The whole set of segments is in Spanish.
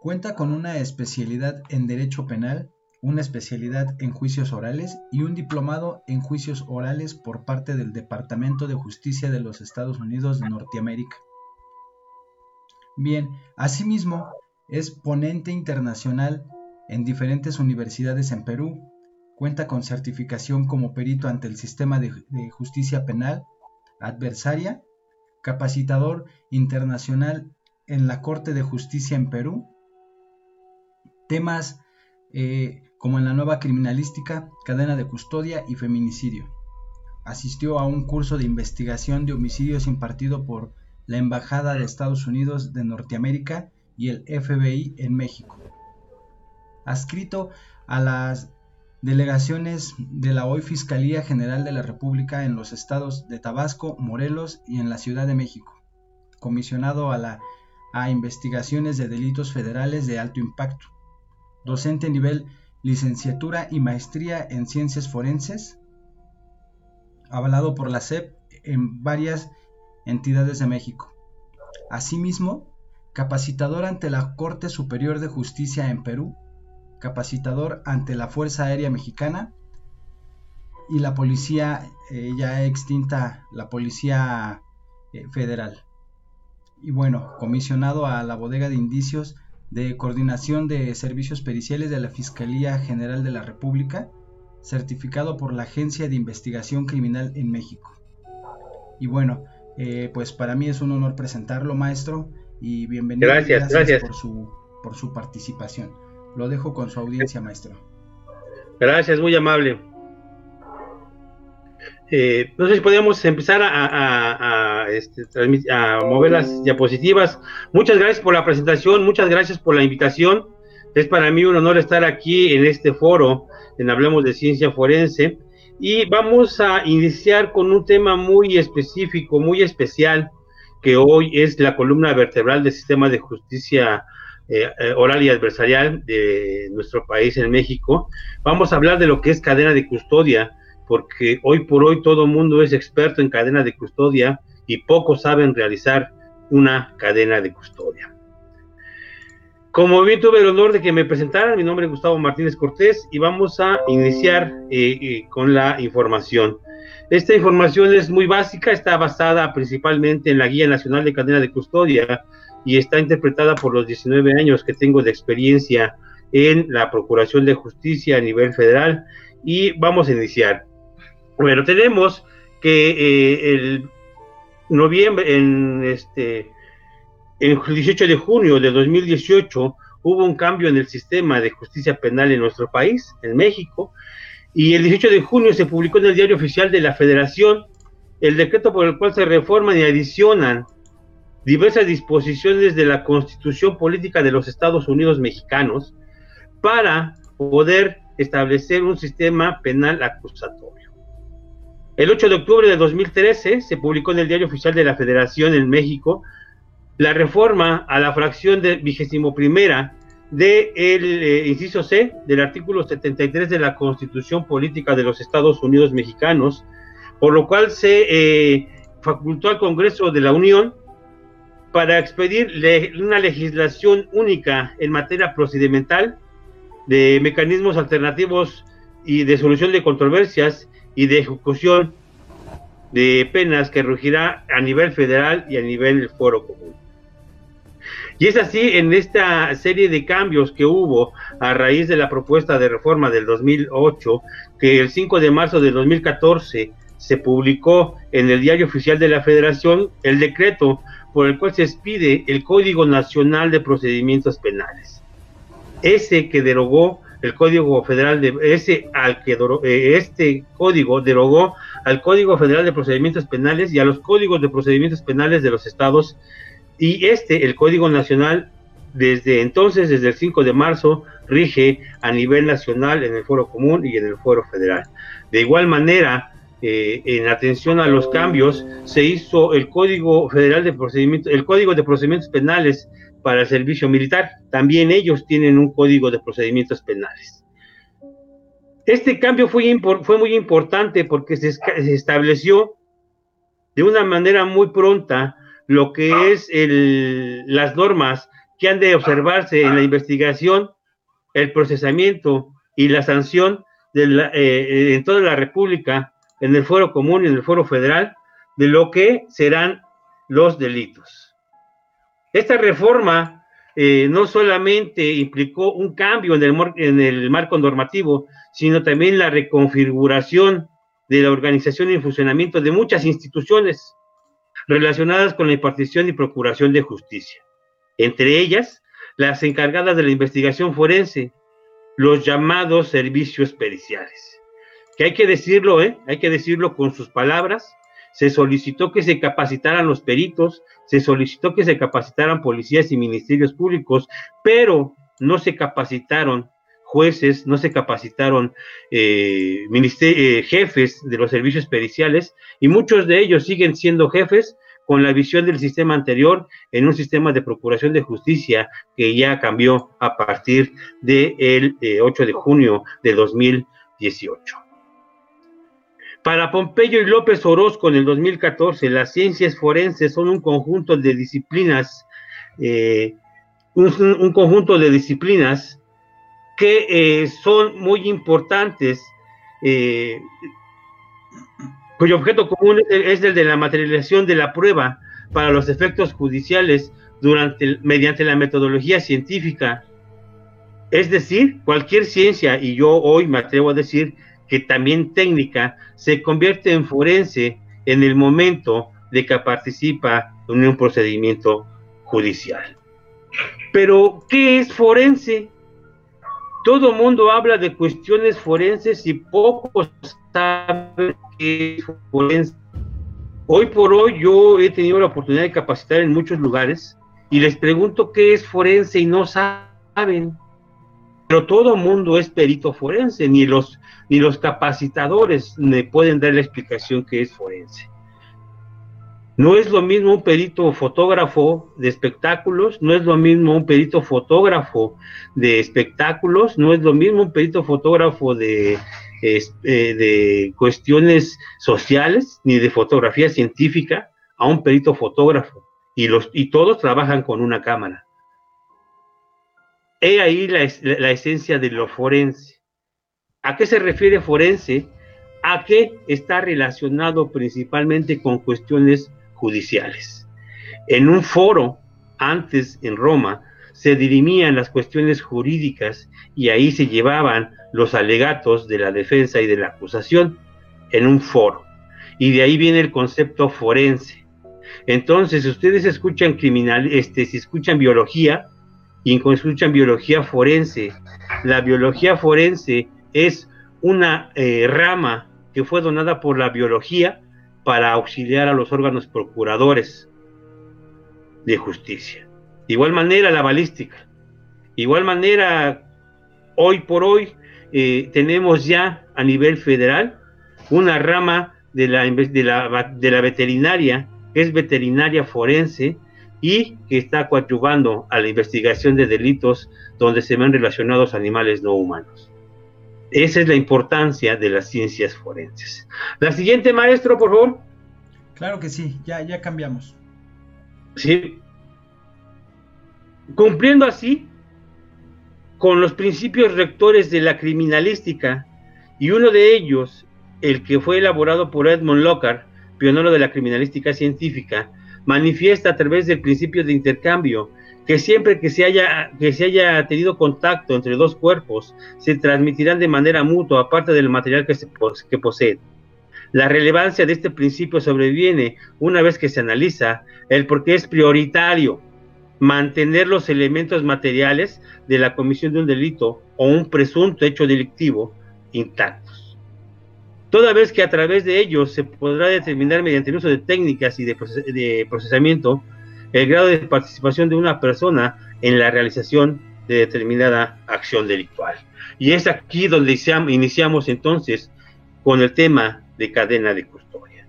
Cuenta con una especialidad en Derecho Penal, una especialidad en Juicios Orales y un diplomado en Juicios Orales por parte del Departamento de Justicia de los Estados Unidos de Norteamérica. Bien, asimismo, es ponente internacional en diferentes universidades en Perú, cuenta con certificación como perito ante el sistema de, justicia penal adversaria, capacitador internacional en la Corte de Justicia en Perú, temas eh, como en la nueva criminalística, cadena de custodia y feminicidio. Asistió a un curso de investigación de homicidios impartido por la Embajada de Estados Unidos de Norteamérica y el FBI en México. Adscrito a las delegaciones de la hoy Fiscalía General de la República en los estados de Tabasco, Morelos y en la Ciudad de México. Comisionado a, la, a investigaciones de delitos federales de alto impacto. Docente nivel licenciatura y maestría en ciencias forenses. Avalado por la SEP en varias entidades de México. Asimismo, capacitador ante la Corte Superior de Justicia en Perú capacitador ante la Fuerza Aérea Mexicana y la policía eh, ya extinta, la Policía eh, Federal. Y bueno, comisionado a la bodega de indicios de coordinación de servicios periciales de la Fiscalía General de la República, certificado por la Agencia de Investigación Criminal en México. Y bueno, eh, pues para mí es un honor presentarlo, maestro, y bienvenido. Gracias, gracias, Por, su, por su participación. Lo dejo con su audiencia, maestro. Gracias, muy amable. Eh, no sé si podemos empezar este, a, mover las diapositivas. Muchas gracias por la presentación, muchas gracias por la invitación. Es para mí un honor estar aquí en este foro, en Hablemos de Ciencia Forense. Y vamos a iniciar con un tema muy específico, muy especial, que hoy es la columna vertebral del sistema de justicia eh, eh, oral y adversarial de nuestro país en México, vamos a hablar de lo que es cadena de custodia, porque hoy por hoy todo el mundo es experto en cadena de custodia y pocos saben realizar una cadena de custodia. Como bien tuve el honor de que me presentaran, mi nombre es Gustavo Martínez Cortés y vamos a iniciar eh, con la información. Esta información es muy básica, está basada principalmente en la Guía Nacional de Cadena de Custodia, y está interpretada por los 19 años que tengo de experiencia en la Procuración de Justicia a nivel federal y vamos a iniciar. Bueno, tenemos que eh, el noviembre, en este, en el 18 de junio de 2018 hubo un cambio en el sistema de justicia penal en nuestro país, en México, y el 18 de junio se publicó en el Diario Oficial de la Federación el decreto por el cual se reforman y adicionan diversas disposiciones de la Constitución Política de los Estados Unidos Mexicanos para poder establecer un sistema penal acusatorio. El 8 de octubre de 2013 se publicó en el Diario Oficial de la Federación en México la reforma a la fracción de primera del de eh, inciso C del artículo 73 de la Constitución Política de los Estados Unidos Mexicanos, por lo cual se eh, facultó al Congreso de la Unión para expedir una legislación única en materia procedimental de mecanismos alternativos y de solución de controversias y de ejecución de penas que rugirá a nivel federal y a nivel foro común. Y es así en esta serie de cambios que hubo a raíz de la propuesta de reforma del 2008, que el 5 de marzo de 2014 se publicó en el Diario Oficial de la Federación el decreto por el cual se expide el Código Nacional de Procedimientos Penales. Ese que derogó el Código Federal de ese al que eh, este código derogó al Código Federal de Procedimientos Penales y a los códigos de procedimientos penales de los estados y este el Código Nacional desde entonces desde el 5 de marzo rige a nivel nacional en el Foro Común y en el Foro Federal. De igual manera, eh, en atención a los cambios, se hizo el Código Federal de Procedimientos, el Código de Procedimientos Penales para el servicio militar. También ellos tienen un Código de Procedimientos Penales. Este cambio fue, muy importante porque se, estableció de una manera muy pronta lo que es las normas que han de observarse en la investigación, el procesamiento y la sanción de eh, eh, en toda la República, en el foro común y en el foro federal, de lo que serán los delitos. Esta reforma eh, no solamente implicó un cambio en el, en el marco normativo, sino también la reconfiguración de la organización y funcionamiento de muchas instituciones relacionadas con la impartición y procuración de justicia. Entre ellas, las encargadas de la investigación forense, los llamados servicios periciales. Que hay que decirlo, ¿eh? Hay que decirlo con sus palabras. Se solicitó que se capacitaran los peritos, se solicitó que se capacitaran policías y ministerios públicos, pero no se capacitaron jueces, no se capacitaron eh, eh, jefes de los servicios periciales y muchos de ellos siguen siendo jefes con la visión del sistema anterior en un sistema de procuración de justicia que ya cambió a partir del 8 eh, de junio de 2018. Para Pompeyo y López Orozco en el 2014, las ciencias forenses son un conjunto de disciplinas, un, conjunto de disciplinas que eh, son muy importantes, eh, cuyo objeto común es el de la materialización de la prueba para los efectos judiciales durante, mediante la metodología científica. Es decir, cualquier ciencia, y yo hoy me atrevo a decir que también técnica, se convierte en forense en el momento de que participa en un procedimiento judicial. Pero, ¿qué es forense? todo mundo habla de cuestiones forenses y pocos saben qué es forense. Hoy por hoy yo he tenido la oportunidad de capacitar en muchos lugares y les pregunto qué es forense y no saben. Pero todo mundo es perito forense, ni los, ni los capacitadores me pueden dar la explicación qué es forense. No es lo mismo un perito fotógrafo de espectáculos, no es lo mismo un perito fotógrafo de espectáculos, no es lo mismo un perito fotógrafo de, eh, de cuestiones sociales ni de fotografía científica a un perito fotógrafo. Y, los, y todos trabajan con una cámara. He ahí la, la esencia de lo forense. ¿A qué se refiere forense? A que está relacionado principalmente con cuestiones judiciales. En un foro, antes en Roma, se dirimían las cuestiones jurídicas y ahí se llevaban los alegatos de la defensa y de la acusación en un foro. Y de ahí viene el concepto forense. Entonces, si ustedes escuchan criminal, este, si escuchan biología y escuchan biología forense, la biología forense es una eh, rama que fue donada por la biología para auxiliar a los órganos procuradores de justicia. Igual manera la balística. Igual manera, hoy por hoy eh, tenemos ya a nivel federal una rama de la, de la, de la veterinaria, que es veterinaria forense, y que está coadyuvando a la investigación de delitos donde se ven relacionados animales no humanos. Esa es la importancia de las ciencias forenses. La siguiente, maestro, por favor. Claro que sí, ya, ya cambiamos. Sí. Cumpliendo así con los principios rectores de la criminalística, y uno de ellos, el que fue elaborado por Edmund Lockhart, pionero de la criminalística científica, manifiesta a través del principio de intercambio que siempre que se haya, que se haya tenido contacto entre dos cuerpos, se transmitirán de manera mutua, aparte del material que, se, que poseen. La relevancia de este principio sobreviene una vez que se analiza el por qué es prioritario mantener los elementos materiales de la comisión de un delito o un presunto hecho delictivo intactos. Toda vez que a través de ellos se podrá determinar mediante el uso de técnicas y de procesamiento el grado de participación de una persona en la realización de determinada acción delictual. Y es aquí donde iniciamos entonces con el tema de cadena de custodia.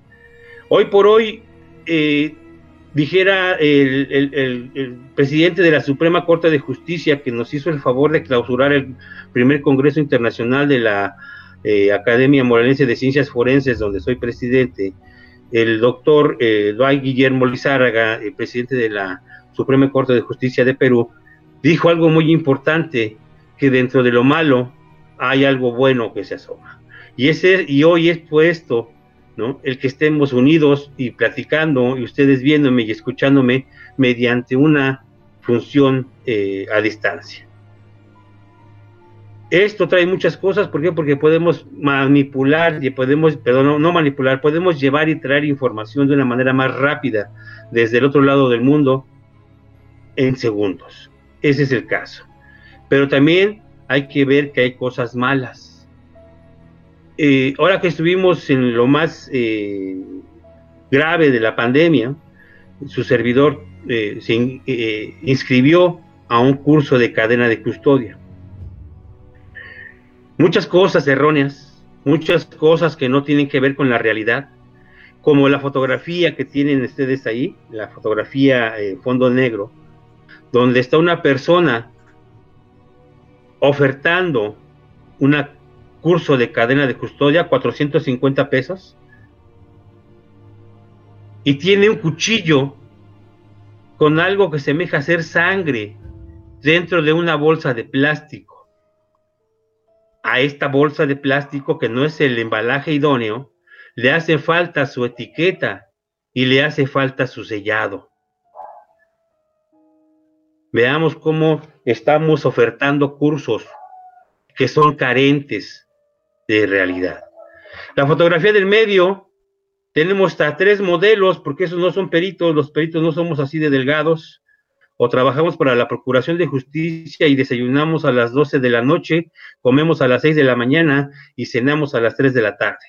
Hoy por hoy, eh, dijera el, presidente de la Suprema Corte de Justicia que nos hizo el favor de clausurar el primer Congreso Internacional de la eh, Academia Moralense de Ciencias Forenses, donde soy presidente, el doctor eh, Guillermo Lizárraga, el presidente de la Suprema Corte de Justicia de Perú, dijo algo muy importante, que dentro de lo malo hay algo bueno que se asoma. Y, ese, y hoy es puesto. El que estemos unidos y platicando, y ustedes viéndome y escuchándome mediante una función eh, a distancia. Esto trae muchas cosas, ¿por qué? Porque podemos manipular, y podemos, perdón, no, manipular, podemos llevar y traer información de una manera más rápida desde el otro lado del mundo en segundos. Ese es el caso. Pero también hay que ver que hay cosas malas. Eh, ahora que estuvimos en lo más eh, grave de la pandemia, su servidor eh, se inscribió a un curso de cadena de custodia muchas cosas erróneas, muchas cosas que no tienen que ver con la realidad, como la fotografía que tienen ustedes ahí, la fotografía en fondo negro, donde está una persona ofertando un curso de cadena de custodia, 450 pesos, y tiene un cuchillo con algo que semeja ser sangre dentro de una bolsa de plástico a esta bolsa de plástico que no es el embalaje idóneo, le hace falta su etiqueta y le hace falta su sellado. Veamos cómo estamos ofertando cursos que son carentes de realidad. La fotografía del medio, tenemos hasta tres modelos, porque esos no son peritos, los peritos no somos así de delgados, o trabajamos para la Procuración de Justicia y desayunamos a las 12 de la noche, comemos a las 6 de la mañana y cenamos a las 3 de la tarde.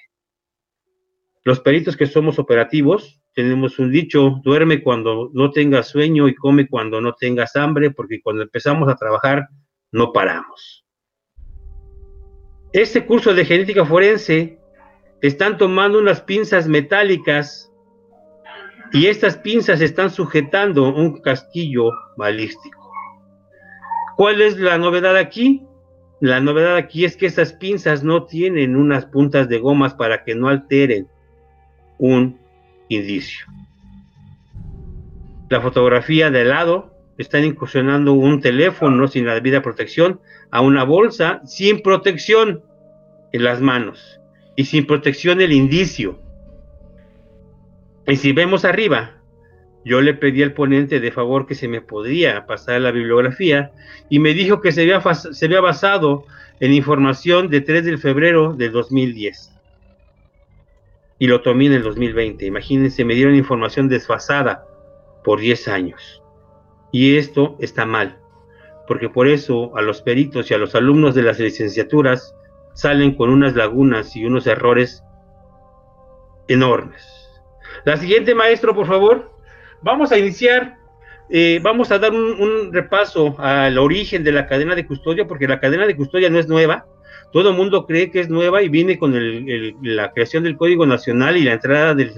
Los peritos que somos operativos, tenemos un dicho, duerme cuando no tengas sueño y come cuando no tengas hambre, porque cuando empezamos a trabajar no paramos. Este curso de genética forense están tomando unas pinzas metálicas y estas pinzas están sujetando un casquillo balístico. ¿Cuál es la novedad aquí? La novedad aquí es que estas pinzas no tienen unas puntas de gomas para que no alteren un indicio. La fotografía de lado están incursionando un teléfono sin la debida protección a una bolsa sin protección en las manos y sin protección el indicio. Y si vemos arriba, yo le pedí al ponente de favor que se me podría pasar la bibliografía y me dijo que se había, se había basado en información de 3 de febrero del 2010. Y lo tomé en el 2020. Imagínense, me dieron información desfasada por 10 años. Y esto está mal, porque por eso a los peritos y a los alumnos de las licenciaturas salen con unas lagunas y unos errores enormes. La siguiente, maestro, por favor. Vamos a iniciar, eh, vamos a dar un, repaso al origen de la cadena de custodia, porque la cadena de custodia no es nueva. Todo el mundo cree que es nueva y viene con la creación del Código Nacional y la entrada del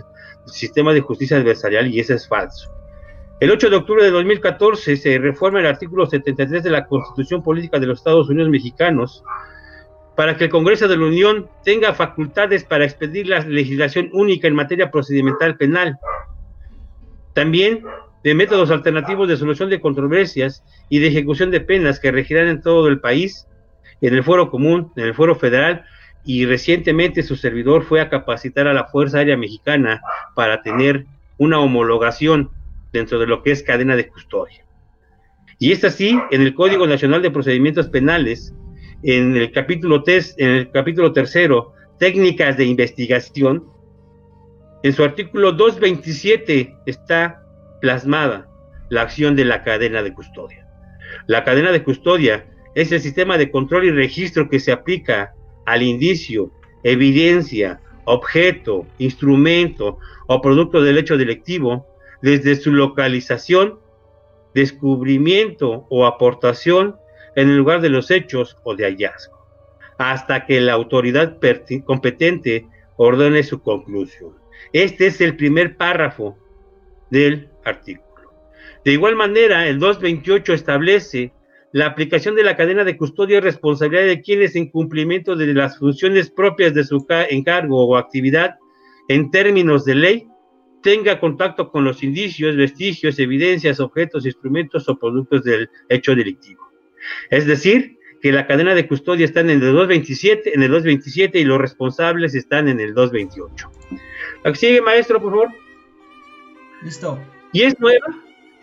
sistema de justicia adversarial, y eso es falso. El 8 de octubre de 2014 se reforma el artículo 73 de la Constitución Política de los Estados Unidos Mexicanos, para que el Congreso de la Unión tenga facultades para expedir la legislación única en materia procedimental penal. También de métodos alternativos de solución de controversias y de ejecución de penas que regirán en todo el país, en el foro común, en el foro federal, y recientemente su servidor fue a capacitar a la Fuerza Aérea Mexicana para tener una homologación dentro de lo que es cadena de custodia. Y es así, en el Código Nacional de Procedimientos Penales, en el capítulo, tercero, técnicas de investigación, en su artículo 227 está plasmada la acción de la cadena de custodia. La cadena de custodia es el sistema de control y registro que se aplica al indicio, evidencia, objeto, instrumento o producto del hecho delictivo desde su localización, descubrimiento o aportación en el lugar de los hechos o de hallazgo, hasta que la autoridad competente ordene su conclusión. Este es el primer párrafo del artículo. De igual manera, el 228 establece la aplicación de la cadena de custodia y responsabilidad de quienes en cumplimiento de las funciones propias de su encargo o actividad en términos de ley tenga contacto con los indicios, vestigios, evidencias, objetos, instrumentos o productos del hecho delictivo. Es decir, que la cadena de custodia está en el 227, en el 227 y los responsables están en el 228. La sigue, maestro, por favor. Listo. ¿Y es nueva?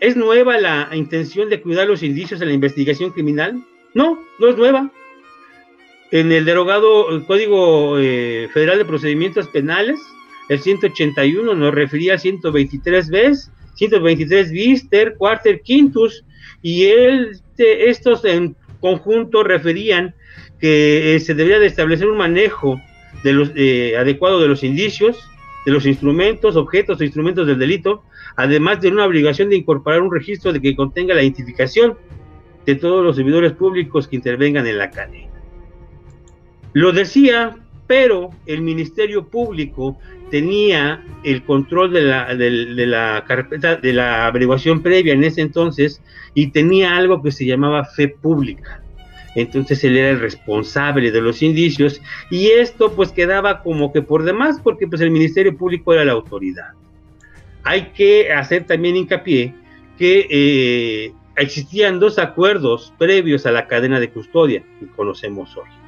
¿Es nueva la intención de cuidar los indicios en la investigación criminal? No, no es nueva. En el derogado Código eh, Federal de Procedimientos Penales, el 181 nos refería a 123 bis, 123 bis, ter, quarter, quintus, y estos en conjunto referían que eh, se debería de establecer un manejo de los, eh, adecuado de los indicios, de los instrumentos, objetos o instrumentos del delito, además de una obligación de incorporar un registro de que contenga la identificación de todos los servidores públicos que intervengan en la cadena. Lo decía, pero el Ministerio Público tenía el control de la, de, la carpeta de la averiguación previa en ese entonces y tenía algo que se llamaba fe pública. Entonces él era el responsable de los indicios y esto pues quedaba como que por demás porque pues el Ministerio Público era la autoridad. Hay que hacer también hincapié que eh, existían dos acuerdos previos a la cadena de custodia que conocemos hoy.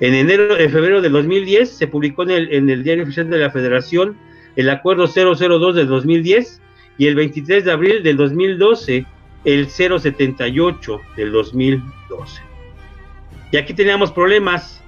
En enero, en febrero del 2010 se publicó en el, Diario Oficial de la Federación el Acuerdo 002 del 2010 y el 23 de abril del 2012 el 078 del 2012. Y aquí teníamos problemas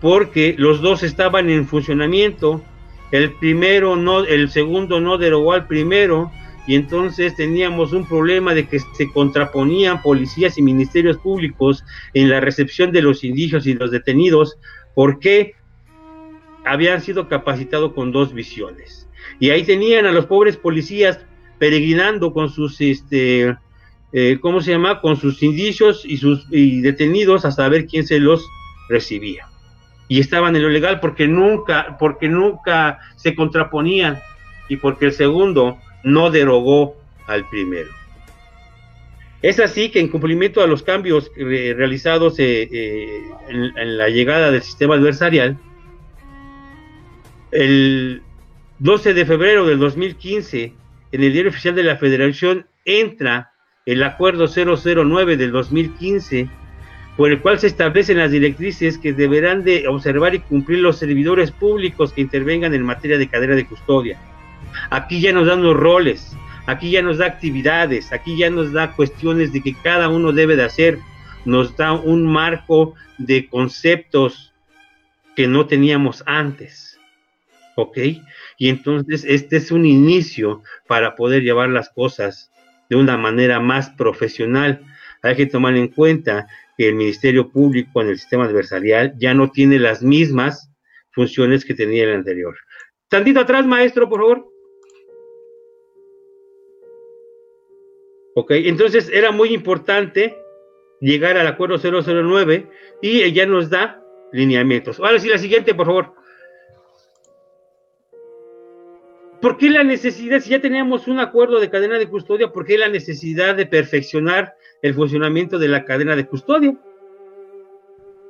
porque los dos estaban en funcionamiento. El primero no, el segundo no derogó al primero y entonces teníamos un problema de que se contraponían policías y ministerios públicos en la recepción de los indicios y los detenidos porque habían sido capacitados con dos visiones. Y ahí tenían a los pobres policías peregrinando con sus, este, eh, ¿cómo se llama? Con sus indicios y sus y detenidos hasta ver quién se los recibía. Y estaban en lo legal porque nunca, porque nunca se contraponían y porque el segundo no derogó al primero. Es así que en cumplimiento a los cambios realizados eh, eh, en, la llegada del sistema adversarial, el 12 de febrero del 2015, en el Diario Oficial de la Federación entra el Acuerdo 009 del 2015, por el cual se establecen las directrices que deberán de observar y cumplir los servidores públicos que intervengan en materia de cadena de custodia Aquí ya nos dan los roles, aquí ya nos da actividades, aquí ya nos da cuestiones de que cada uno debe de hacer, nos da un marco de conceptos que no teníamos antes. ¿Ok? Y entonces este es un inicio para poder llevar las cosas de una manera más profesional. Hay que tomar en cuenta que el Ministerio Público en el sistema adversarial ya no tiene las mismas funciones que tenía el anterior. Tantito atrás, maestro, por favor. ¿Ok? Entonces era muy importante llegar al acuerdo 009 y ya nos da lineamientos. Ahora sí, la siguiente, por favor. ¿Por qué la necesidad, si ya teníamos un acuerdo de cadena de custodia, por qué la necesidad de perfeccionar el funcionamiento de la cadena de custodia?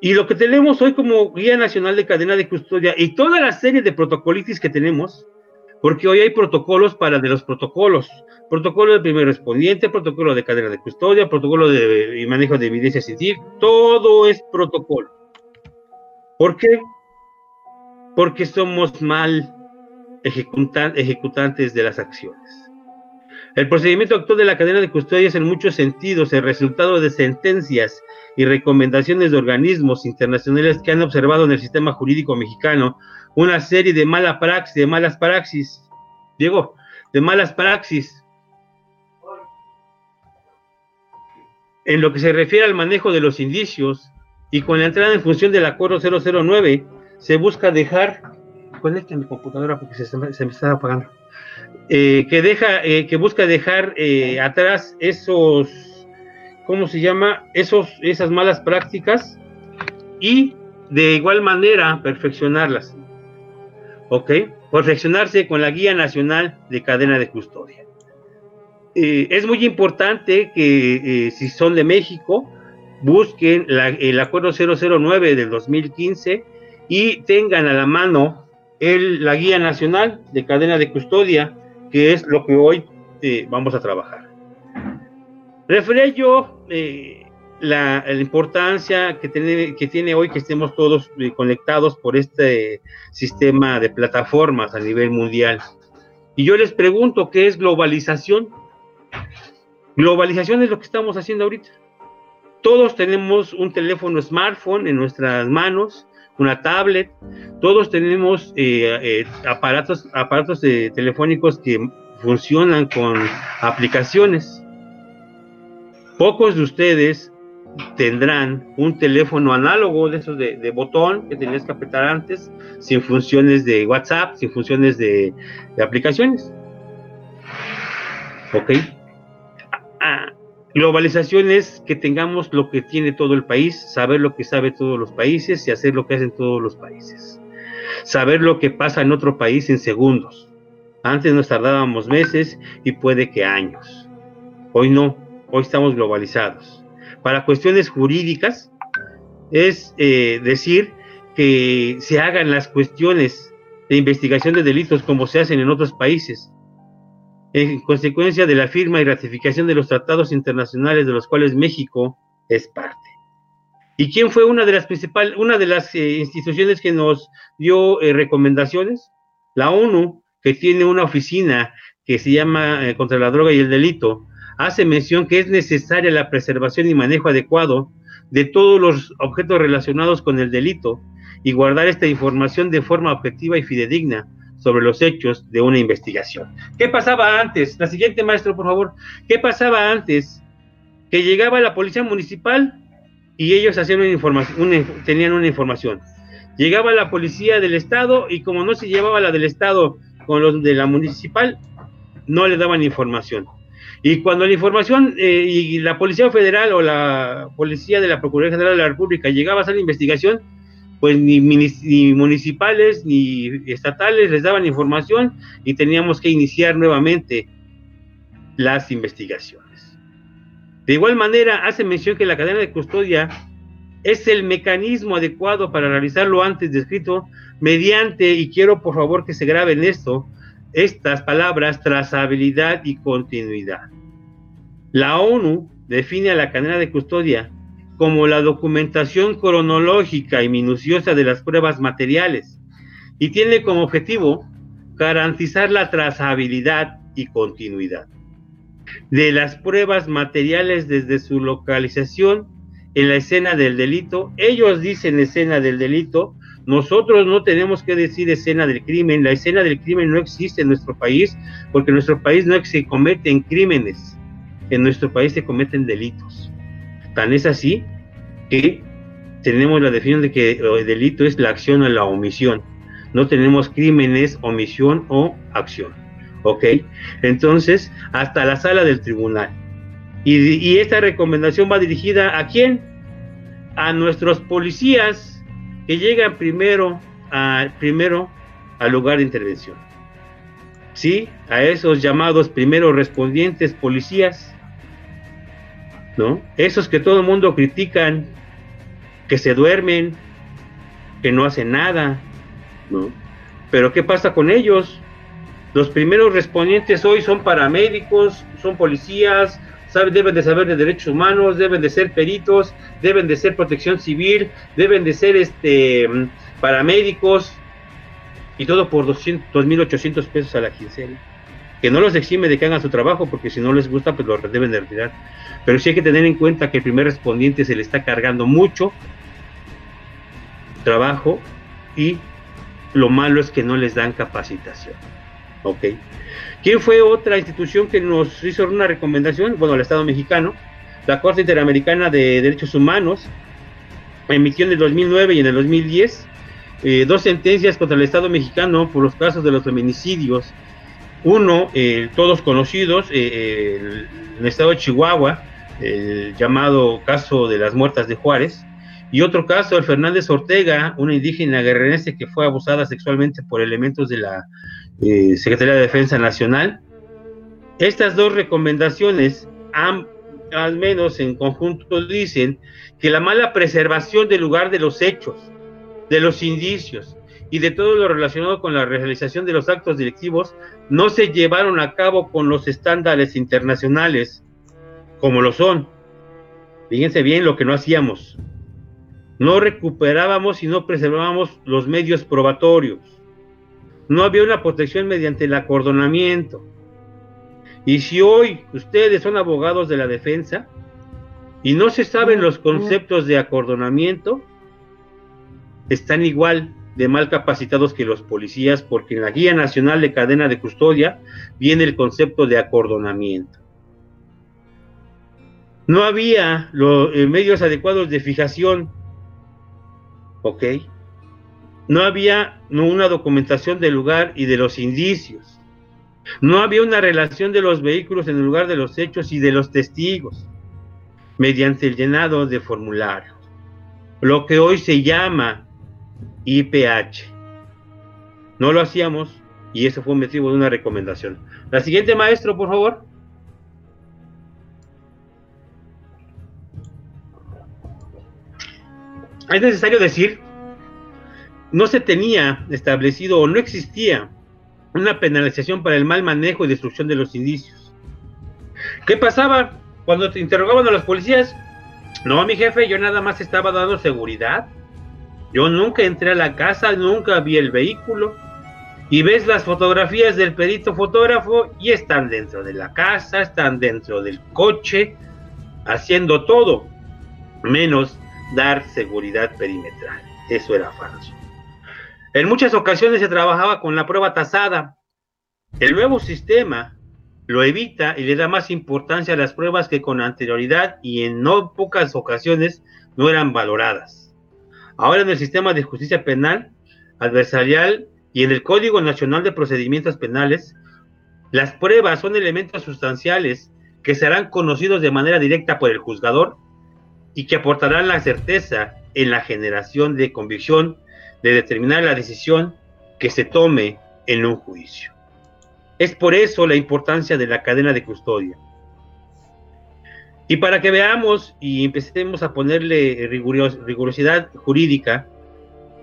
Y lo que tenemos hoy como Guía Nacional de Cadena de Custodia y toda la serie de protocolitis que tenemos, porque hoy hay protocolos para de los protocolos, protocolo de primer respondiente, protocolo de cadena de custodia, protocolo de manejo de evidencia científica, todo es protocolo. ¿Por qué? Porque somos mal ejecutantes de las acciones. El procedimiento actual de la cadena de custodia es en muchos sentidos el resultado de sentencias y recomendaciones de organismos internacionales que han observado en el sistema jurídico mexicano una serie de mala praxis, de malas praxis, Diego, de malas praxis. En lo que se refiere al manejo de los indicios y con la entrada en función del acuerdo 009 se busca dejar conecta mi computadora porque se, me está apagando. Eh, que deja eh, que busca dejar eh, atrás esos cómo se llama esos esas malas prácticas y de igual manera perfeccionarlas ok perfeccionarse con la guía nacional de cadena de custodia eh, es muy importante que eh, si son de México, busquen el acuerdo 009 del 2015 y tengan a la mano la guía nacional de cadena de custodia que es lo que hoy eh, vamos a trabajar. Referé yo la, importancia que tiene, que tiene hoy que estemos todos eh, conectados por este sistema de plataformas a nivel mundial. Y yo les pregunto, ¿qué es globalización? Globalización es lo que estamos haciendo ahorita. Todos tenemos un teléfono smartphone en nuestras manos, una tablet, todos tenemos eh, eh, aparatos, aparatos telefónicos que funcionan con aplicaciones. Pocos de ustedes tendrán un teléfono análogo de esos de, botón que tenías que apretar antes, sin funciones de WhatsApp, sin funciones de, aplicaciones. ¿Ok? Ah, Globalización es que tengamos lo que tiene todo el país, saber lo que sabe todos los países y hacer lo que hacen todos los países. Saber lo que pasa en otro país en segundos. Antes nos tardábamos meses y puede que años. Hoy no, hoy estamos globalizados. Para cuestiones jurídicas es eh, decir que se hagan las cuestiones de investigación de delitos como se hacen en otros países en consecuencia de la firma y ratificación de los tratados internacionales de los cuales México es parte. ¿Y quién fue una de las principales, una de las eh, instituciones que nos dio eh, recomendaciones? La ONU, que tiene una oficina que se llama eh, contra la droga y el delito, hace mención que es necesaria la preservación y manejo adecuado de todos los objetos relacionados con el delito y guardar esta información de forma objetiva y fidedigna sobre los hechos de una investigación. ¿Qué pasaba antes? La siguiente, maestro, por favor. ¿Qué pasaba antes? Que llegaba la policía municipal y ellos hacían una información, tenían una información. Llegaba la policía del estado y como no se llevaba la del estado con los de la municipal, no le daban información. Y cuando la información eh, y la policía federal o la policía de la Procuraduría General de la República llegaba a hacer la investigación, pues ni, municipales ni estatales les daban información y teníamos que iniciar nuevamente las investigaciones. De igual manera, hace mención que la cadena de custodia es el mecanismo adecuado para realizar lo antes descrito mediante, y quiero por favor que se graben esto, estas palabras, trazabilidad y continuidad. La ONU define a la cadena de custodia como la documentación cronológica y minuciosa de las pruebas materiales y tiene como objetivo garantizar la trazabilidad y continuidad de las pruebas materiales desde su localización en la escena del delito. Ellos dicen escena del delito, nosotros no tenemos que decir escena del crimen, la escena del crimen no existe en nuestro país porque en nuestro país no se cometen crímenes, en nuestro país se cometen delitos. Tan es así que tenemos la definición de que el delito es la acción o la omisión. No tenemos crímenes, omisión o acción. ¿Ok? Entonces, hasta la sala del tribunal. Y, esta recomendación va dirigida a quién? A nuestros policías que llegan primero, a, primero al lugar de intervención. ¿Sí? A esos llamados primeros respondientes policías ¿no? Esos que todo el mundo critican, que se duermen, que no hacen nada, ¿no? Pero ¿qué pasa con ellos? Los primeros respondientes hoy son paramédicos, son policías, deben de saber de derechos humanos, deben de ser peritos, deben de ser protección civil, deben de ser este paramédicos y todo por 200, 2.800 pesos a la quincena que no los exime de que hagan su trabajo, porque si no les gusta, pues lo deben de retirar. Pero sí hay que tener en cuenta que el primer respondiente se le está cargando mucho trabajo y lo malo es que no les dan capacitación. ¿Ok? ¿Quién fue otra institución que nos hizo una recomendación? Bueno, el Estado mexicano, la Corte Interamericana de Derechos Humanos, emitió en el 2009 y en el 2010 eh, dos sentencias contra el Estado mexicano por los casos de los feminicidios uno, eh, todos conocidos, eh, el, estado de Chihuahua, el llamado caso de las muertas de Juárez, y otro caso, el Fernández Ortega, una indígena guerrerense que fue abusada sexualmente por elementos de la eh, Secretaría de Defensa Nacional. Estas dos recomendaciones, al menos en conjunto, dicen que la mala preservación del lugar de los hechos, de los indicios y de todo lo relacionado con la realización de los actos directivos no se llevaron a cabo con los estándares internacionales como lo son. Fíjense bien lo que no hacíamos. No recuperábamos y no preservábamos los medios probatorios. No había una protección mediante el acordonamiento. Y si hoy ustedes son abogados de la defensa y no se saben los conceptos de acordonamiento, están igual de mal capacitados que los policías porque en la Guía Nacional de Cadena de Custodia viene el concepto de acordonamiento. No había los eh, medios adecuados de fijación, ¿ok? No había una documentación del lugar y de los indicios. No había una relación de los vehículos en el lugar de los hechos y de los testigos mediante el llenado de formularios, lo que hoy se llama IPH. No lo hacíamos y eso fue un motivo de una recomendación. La siguiente, maestro, por favor. Es necesario decir, no se tenía establecido o no existía una penalización para el mal manejo y destrucción de los indicios. ¿Qué pasaba cuando te interrogaban a los policías? No, mi jefe, yo nada más estaba dando seguridad. Yo nunca entré a la casa, nunca vi el vehículo. Y ves las fotografías del perito fotógrafo y están dentro de la casa, están dentro del coche, haciendo todo, menos dar seguridad perimetral. Eso era falso. En muchas ocasiones se trabajaba con la prueba tasada. El nuevo sistema lo evita y le da más importancia a las pruebas que con anterioridad y en no pocas ocasiones no eran valoradas. Ahora en el sistema de justicia penal, adversarial y en el Código Nacional de Procedimientos Penales, las pruebas son elementos sustanciales que serán conocidos de manera directa por el juzgador y que aportarán la certeza en la generación de convicción de determinar la decisión que se tome en un juicio. Es por eso la importancia de la cadena de custodia. Y para que veamos y empecemos a ponerle rigurosidad jurídica,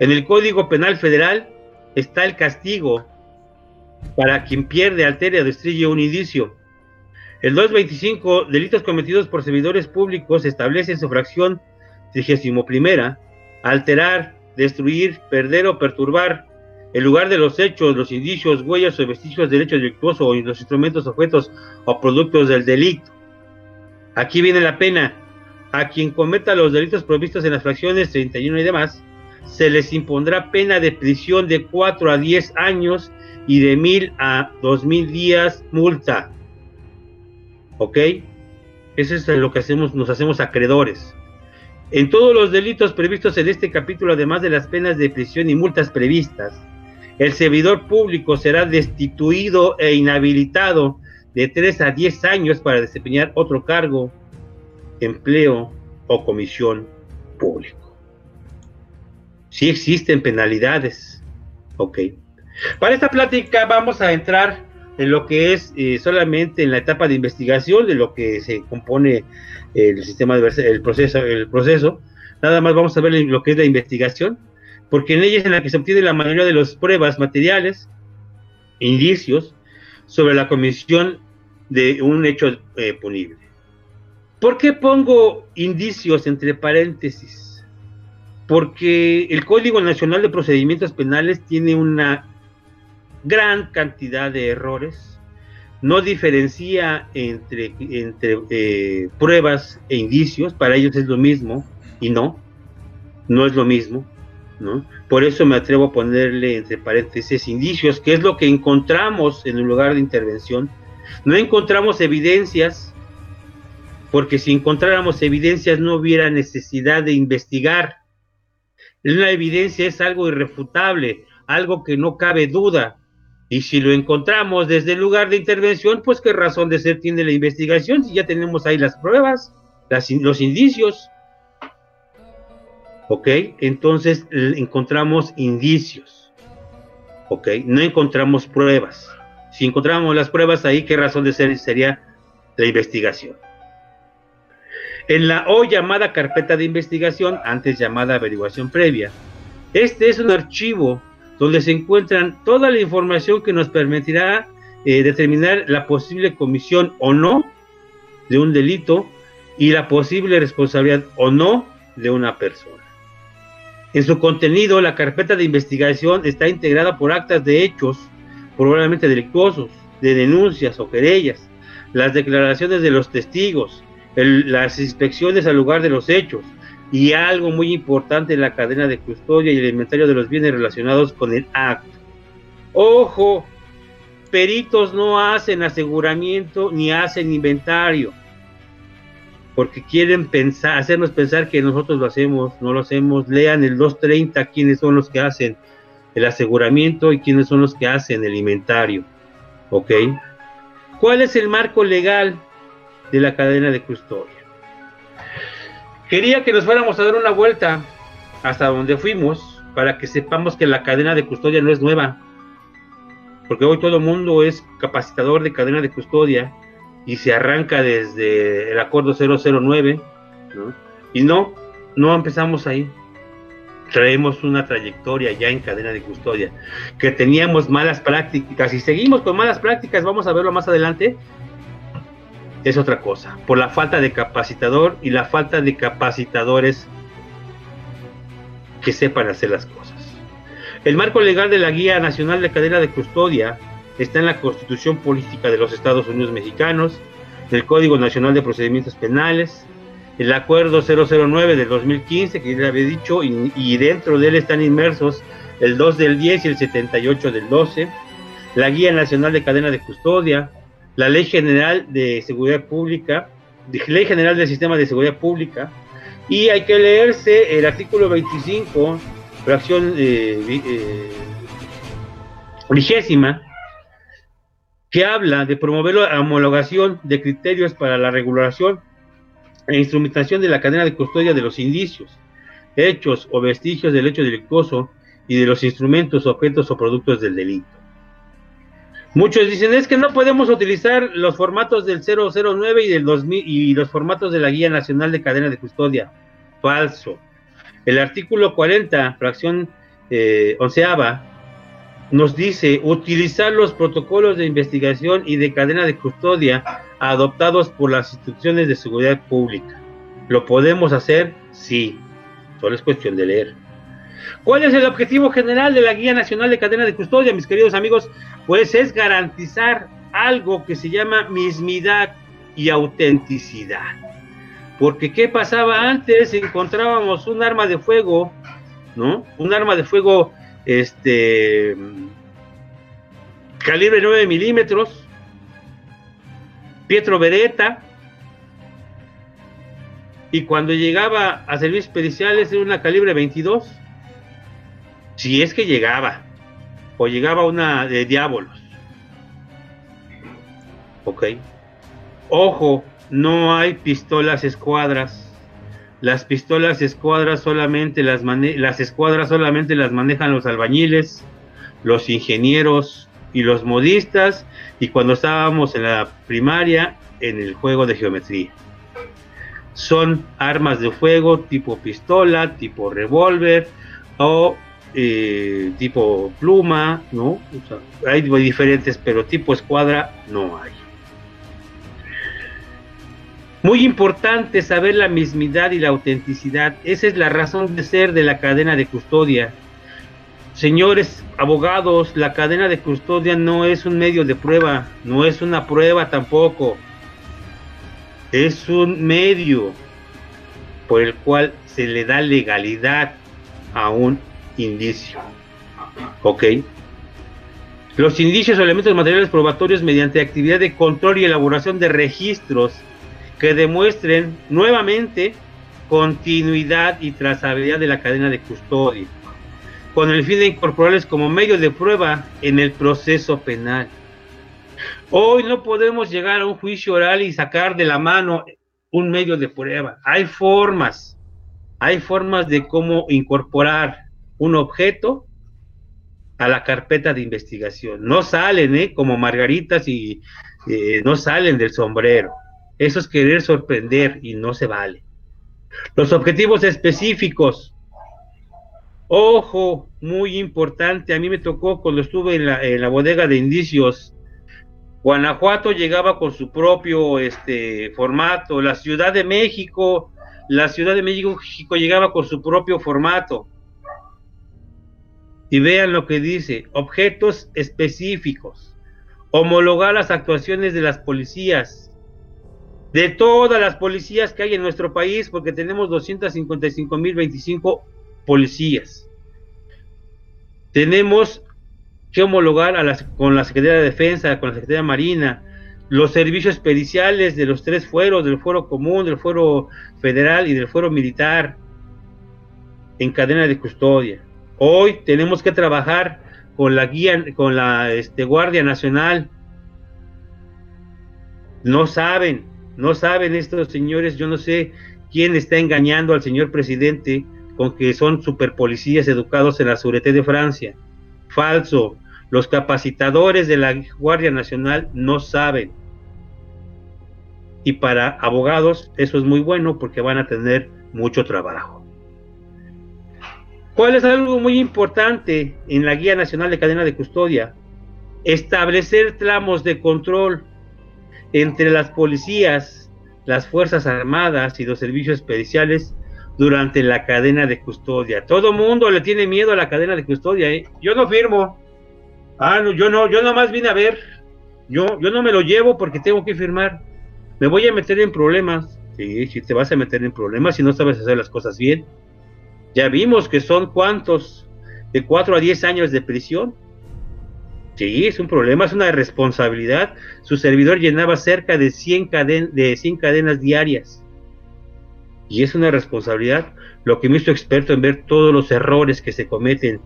en el Código Penal Federal está el castigo para quien pierde, altera o destruye un indicio. El 225, delitos cometidos por servidores públicos, establece en su fracción 31 alterar, destruir, perder o perturbar el lugar de los hechos, los indicios, huellas o vestigios del hecho delictuoso o los instrumentos, objetos o productos del delito. Aquí viene la pena. A quien cometa los delitos provistos en las fracciones 31 y demás, se les impondrá pena de prisión de 4 a 10 años y de 1000 a 2000 días multa. ¿Ok? Eso es lo que hacemos, nos hacemos acreedores. En todos los delitos previstos en este capítulo, además de las penas de prisión y multas previstas, el servidor público será destituido e inhabilitado de 3 a 10 años para desempeñar otro cargo, empleo o comisión público. Sí existen penalidades. Ok. Para esta plática vamos a entrar en lo que es eh, solamente en la etapa de investigación de lo que se compone el sistema de el proceso, el proceso. Nada más vamos a ver lo que es la investigación, porque en ella es en la que se obtiene la mayoría de las pruebas materiales, indicios sobre la comisión de un hecho eh, punible. ¿Por qué pongo indicios entre paréntesis? Porque el Código Nacional de Procedimientos Penales tiene una gran cantidad de errores no diferencia entre, entre eh, pruebas e indicios, para ellos es lo mismo y no, no es lo mismo, ¿no? Por eso me atrevo a ponerle entre paréntesis indicios, que es lo que encontramos en un lugar de intervención. No encontramos evidencias, porque si encontráramos evidencias no hubiera necesidad de investigar. La evidencia es algo irrefutable, algo que no cabe duda, y si lo encontramos desde el lugar de intervención, pues qué razón de ser tiene la investigación si ya tenemos ahí las pruebas, los indicios. ¿Ok? Entonces encontramos indicios. ¿Ok? No encontramos pruebas. Si encontramos las pruebas ahí, ¿qué razón de ser sería la investigación? En la hoy llamada carpeta de investigación, antes llamada averiguación previa, este es un archivo donde se encuentran toda la información que nos permitirá eh, determinar la posible comisión o no de un delito y la posible responsabilidad o no de una persona. En su contenido, la carpeta de investigación está integrada por actas de hechos probablemente delictuosos, de denuncias o querellas, las declaraciones de los testigos, las inspecciones al lugar de los hechos y algo muy importante en la cadena de custodia y el inventario de los bienes relacionados con el acto. Ojo, peritos no hacen aseguramiento ni hacen inventario, porque quieren hacernos pensar que nosotros lo hacemos, no lo hacemos. Lean el 230 quiénes son los que hacen el aseguramiento y quiénes son los que hacen el inventario. ¿Ok? ¿Cuál es el marco legal de la cadena de custodia? Quería que nos fuéramos a dar una vuelta hasta donde fuimos para que sepamos que la cadena de custodia no es nueva porque hoy todo el mundo es capacitador de cadena de custodia y se arranca desde el acuerdo 009, ¿no? Y no, no empezamos ahí. Traemos una trayectoria ya en cadena de custodia, que teníamos malas prácticas y seguimos con malas prácticas, vamos a verlo más adelante, es otra cosa, por la falta de capacitador y la falta de capacitadores que sepan hacer las cosas. El marco legal de la Guía Nacional de Cadena de Custodia está en la Constitución Política de los Estados Unidos Mexicanos, el Código Nacional de Procedimientos Penales, el Acuerdo 009 del 2015, que ya había dicho, y, dentro de él están inmersos el 2 del 10 y el 78 del 12, la Guía Nacional de Cadena de Custodia, la Ley General de Seguridad Pública, Ley General del Sistema de Seguridad Pública, y hay que leerse el artículo 25 fracción eh, eh, vigésima, que habla de promover la homologación de criterios para la regulación e instrumentación de la cadena de custodia de los indicios, hechos o vestigios del hecho delictuoso y de los instrumentos, objetos o productos del delito. Muchos dicen es que no podemos utilizar los formatos del 009 y del 2000 y los formatos de la Guía Nacional de Cadena de Custodia. Falso. El artículo 40, fracción eh, onceava, nos dice utilizar los protocolos de investigación y de cadena de custodia adoptados por las instituciones de seguridad pública. ¿Lo podemos hacer? Sí. Solo es cuestión de leer. ¿Cuál es el objetivo general de la Guía Nacional de Cadena de Custodia, mis queridos amigos? Pues es garantizar algo que se llama mismidad y autenticidad. Porque ¿qué pasaba antes? Encontrábamos un arma de fuego, ¿no? Un arma de fuego, este, calibre 9 milímetros, Pietro Beretta, y cuando llegaba a servicios periciales era una calibre 22, si es que llegaba, o llegaba una de diablos. Ok. Ojo, no hay pistolas escuadras. Las pistolas escuadras solamente las, las escuadras solamente las manejan los albañiles, los ingenieros y los modistas y cuando estábamos en la primaria en el juego de geometría. Son armas de fuego tipo pistola, tipo revólver o eh, tipo pluma, ¿no? hay diferentes, pero tipo escuadra no hay. Muy importante saber la mismidad y la autenticidad. Esa es la razón de ser de la cadena de custodia. Señores abogados, la cadena de custodia no es un medio de prueba, no es una prueba tampoco. Es un medio por el cual se le da legalidad a un indicio. ¿Ok? Los indicios o elementos materiales probatorios mediante actividad de control y elaboración de registros que demuestren nuevamente continuidad y trazabilidad de la cadena de custodia, con el fin de incorporarles como medio de prueba en el proceso penal. Hoy no podemos llegar a un juicio oral y sacar de la mano un medio de prueba. Hay formas, hay formas de cómo incorporar un objeto a la carpeta de investigación. No salen, ¿eh? Como margaritas y eh, no salen del sombrero. Eso es querer sorprender y no se vale. Los objetivos específicos. Ojo, muy importante, a mí me tocó cuando estuve en la, en la bodega de indicios, Guanajuato llegaba con su propio este, formato, la Ciudad de México, la Ciudad de México llegaba con su propio formato. Y vean lo que dice, objetos específicos, homologar las actuaciones de las policías, de todas las policías que hay en nuestro país, porque tenemos 255.025 policías. Tenemos que homologar con la Secretaría de Defensa, con la Secretaría Marina, los servicios periciales de los tres fueros, del fuero común, del fuero federal y del fuero militar, en cadena de custodia. Hoy tenemos que trabajar con la guía, con la este, Guardia Nacional. No saben, no saben estos señores, yo no sé quién está engañando al señor presidente con que son superpolicías educados en la Sûreté de Francia. Falso. Los capacitadores de la Guardia Nacional no saben. Y para abogados eso es muy bueno porque van a tener mucho trabajo. ¿Cuál es algo muy importante en la Guía Nacional de Cadena de Custodia? Establecer tramos de control entre las policías, las Fuerzas Armadas y los servicios especiales durante la cadena de custodia. Todo mundo le tiene miedo a la cadena de custodia. ¿eh? Yo no firmo. Ah, no, yo no, yo nomás vine a ver. Yo, yo no me lo llevo porque tengo que firmar. Me voy a meter en problemas. Sí, si te vas a meter en problemas si no sabes hacer las cosas bien. Ya vimos que son cuántos, de 4 a 10 años de prisión. Sí, es un problema, es una responsabilidad. Su servidor llenaba cerca de 100, caden de 100 cadenas diarias. Y es una responsabilidad lo que me hizo experto en ver todos los errores que se cometen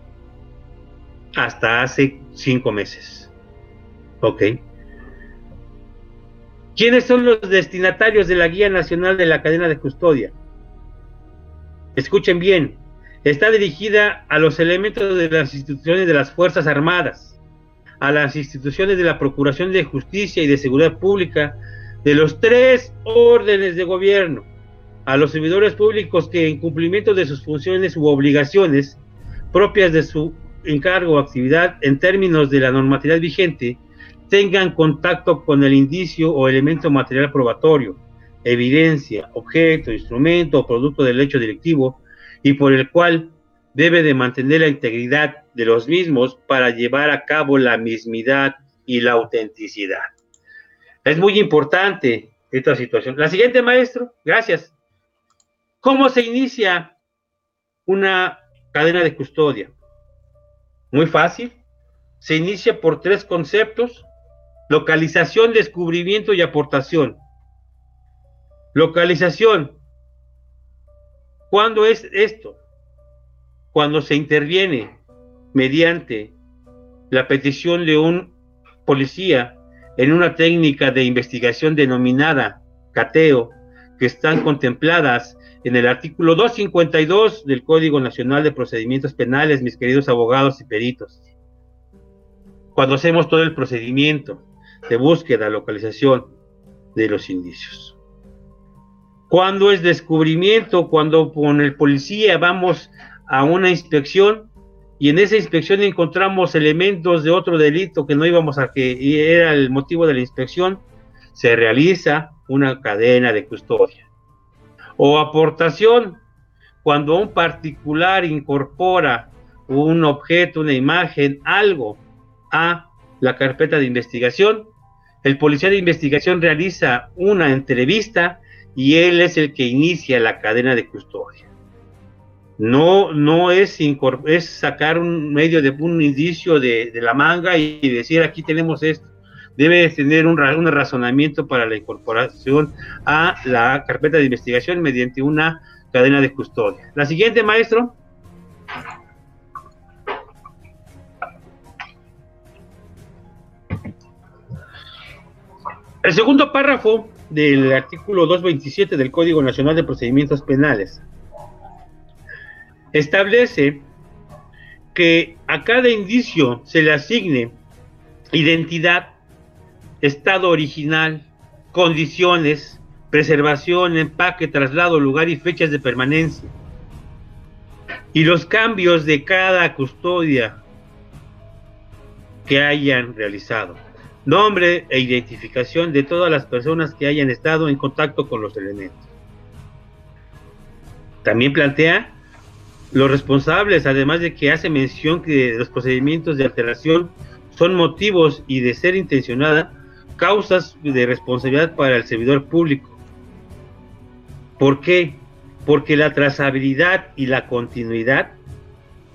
hasta hace cinco meses. Ok. ¿Quiénes son los destinatarios de la Guía Nacional de la Cadena de Custodia? Escuchen bien, está dirigida a los elementos de las instituciones de las Fuerzas Armadas, a las instituciones de la Procuración de Justicia y de Seguridad Pública, de los tres órdenes de gobierno, a los servidores públicos que en cumplimiento de sus funciones u obligaciones propias de su encargo o actividad en términos de la normatividad vigente tengan contacto con el indicio o elemento material probatorio, evidencia, objeto, instrumento o producto del hecho directivo y por el cual debe de mantener la integridad de los mismos para llevar a cabo la mismidad y la autenticidad. Es muy importante esta situación. La siguiente, maestro, gracias. ¿Cómo se inicia una cadena de custodia? Muy fácil. Se inicia por tres conceptos. Localización, descubrimiento y aportación. Localización. ¿Cuándo es esto? Cuando se interviene mediante la petición de un policía en una técnica de investigación denominada cateo, que están contempladas en el artículo 252 del Código Nacional de Procedimientos Penales, mis queridos abogados y peritos. Cuando hacemos todo el procedimiento de búsqueda, localización de los indicios. Cuando es descubrimiento, cuando con el policía vamos a una inspección y en esa inspección encontramos elementos de otro delito que no íbamos a que era el motivo de la inspección, se realiza una cadena de custodia. O aportación, cuando un particular incorpora un objeto, una imagen, algo a la carpeta de investigación, el policía de investigación realiza una entrevista y él es el que inicia la cadena de custodia. No, no es, es sacar un medio de un indicio de, de la manga y decir aquí tenemos esto debe tener un, razonamiento para la incorporación a la carpeta de investigación mediante una cadena de custodia. La siguiente, maestro. El segundo párrafo del artículo 227 del Código Nacional de Procedimientos Penales establece que a cada indicio se le asigne identidad estado original, condiciones, preservación, empaque, traslado, lugar y fechas de permanencia. y los cambios de cada custodia que hayan realizado, nombre e identificación de todas las personas que hayan estado en contacto con los elementos. También plantea los responsables, además de que hace mención que los procedimientos de alteración son motivos y de ser intencionada, causas de responsabilidad para el servidor público. ¿Por qué? Porque la trazabilidad y la continuidad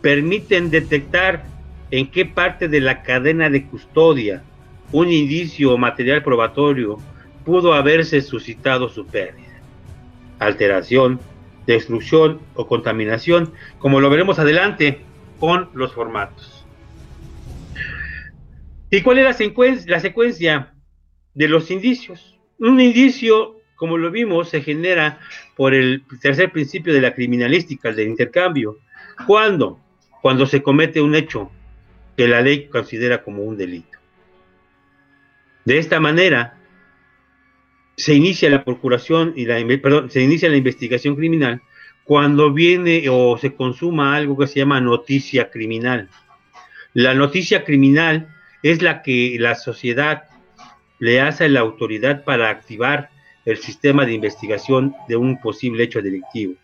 permiten detectar en qué parte de la cadena de custodia un indicio o material probatorio pudo haberse suscitado su pérdida, alteración, destrucción o contaminación, como lo veremos adelante con los formatos. ¿Y cuál es la, secuencia, la secuencia de los indicios? Un indicio, como lo vimos, se genera por el tercer principio de la criminalística, el del intercambio. ¿Cuándo? Cuando se comete un hecho que la ley considera como un delito. De esta manera, se inicia la procuración y la perdón, se inicia la investigación criminal cuando viene o se consuma algo que se llama noticia criminal. La noticia criminal es la que la sociedad le hace a la autoridad para activar el sistema de investigación de un posible hecho delictivo.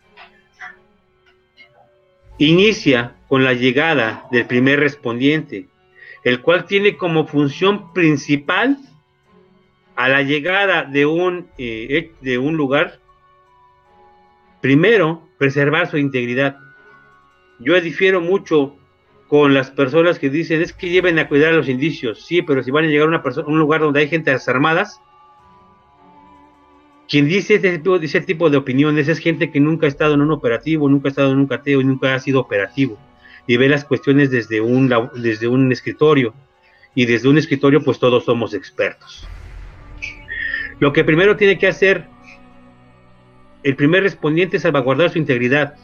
Inicia con la llegada del primer respondiente, el cual tiene como función principal a la llegada de un, eh, de un lugar, primero, preservar su integridad. Yo difiero mucho con las personas que dicen es que lleven a cuidar a los indicios. Sí, pero si van a llegar a una persona, un lugar donde hay gente armadas, quien dice ese tipo, ese tipo de opiniones es gente que nunca ha estado en un operativo, nunca ha estado en un cateo y nunca ha sido operativo. Y ve las cuestiones desde un, desde un escritorio. Y desde un escritorio, pues todos somos expertos. Lo que primero tiene que hacer el primer respondiente es salvaguardar su integridad,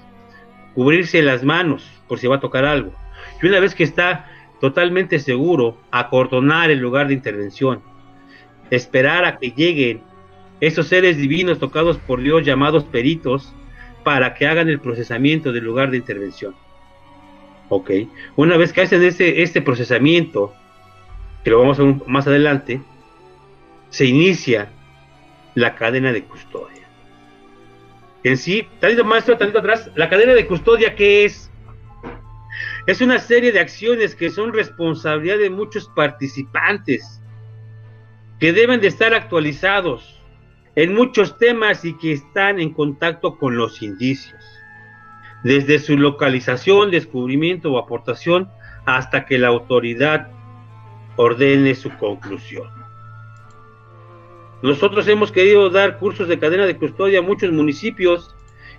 cubrirse las manos por si va a tocar algo. Y una vez que está totalmente seguro, acordonar el lugar de intervención, esperar a que lleguen esos seres divinos tocados por Dios llamados peritos para que hagan el procesamiento del lugar de intervención. Ok, una vez que hacen este, este procesamiento, que lo vamos a ver más adelante, se inicia la cadena de custodia. En sí, tantito maestro, tantito atrás, la cadena de custodia, ¿qué es? Es una serie de acciones que son responsabilidad de muchos participantes, que deben de estar actualizados en muchos temas y que están en contacto con los indicios, desde su localización, descubrimiento o aportación hasta que la autoridad ordene su conclusión. Nosotros hemos querido dar cursos de cadena de custodia a muchos municipios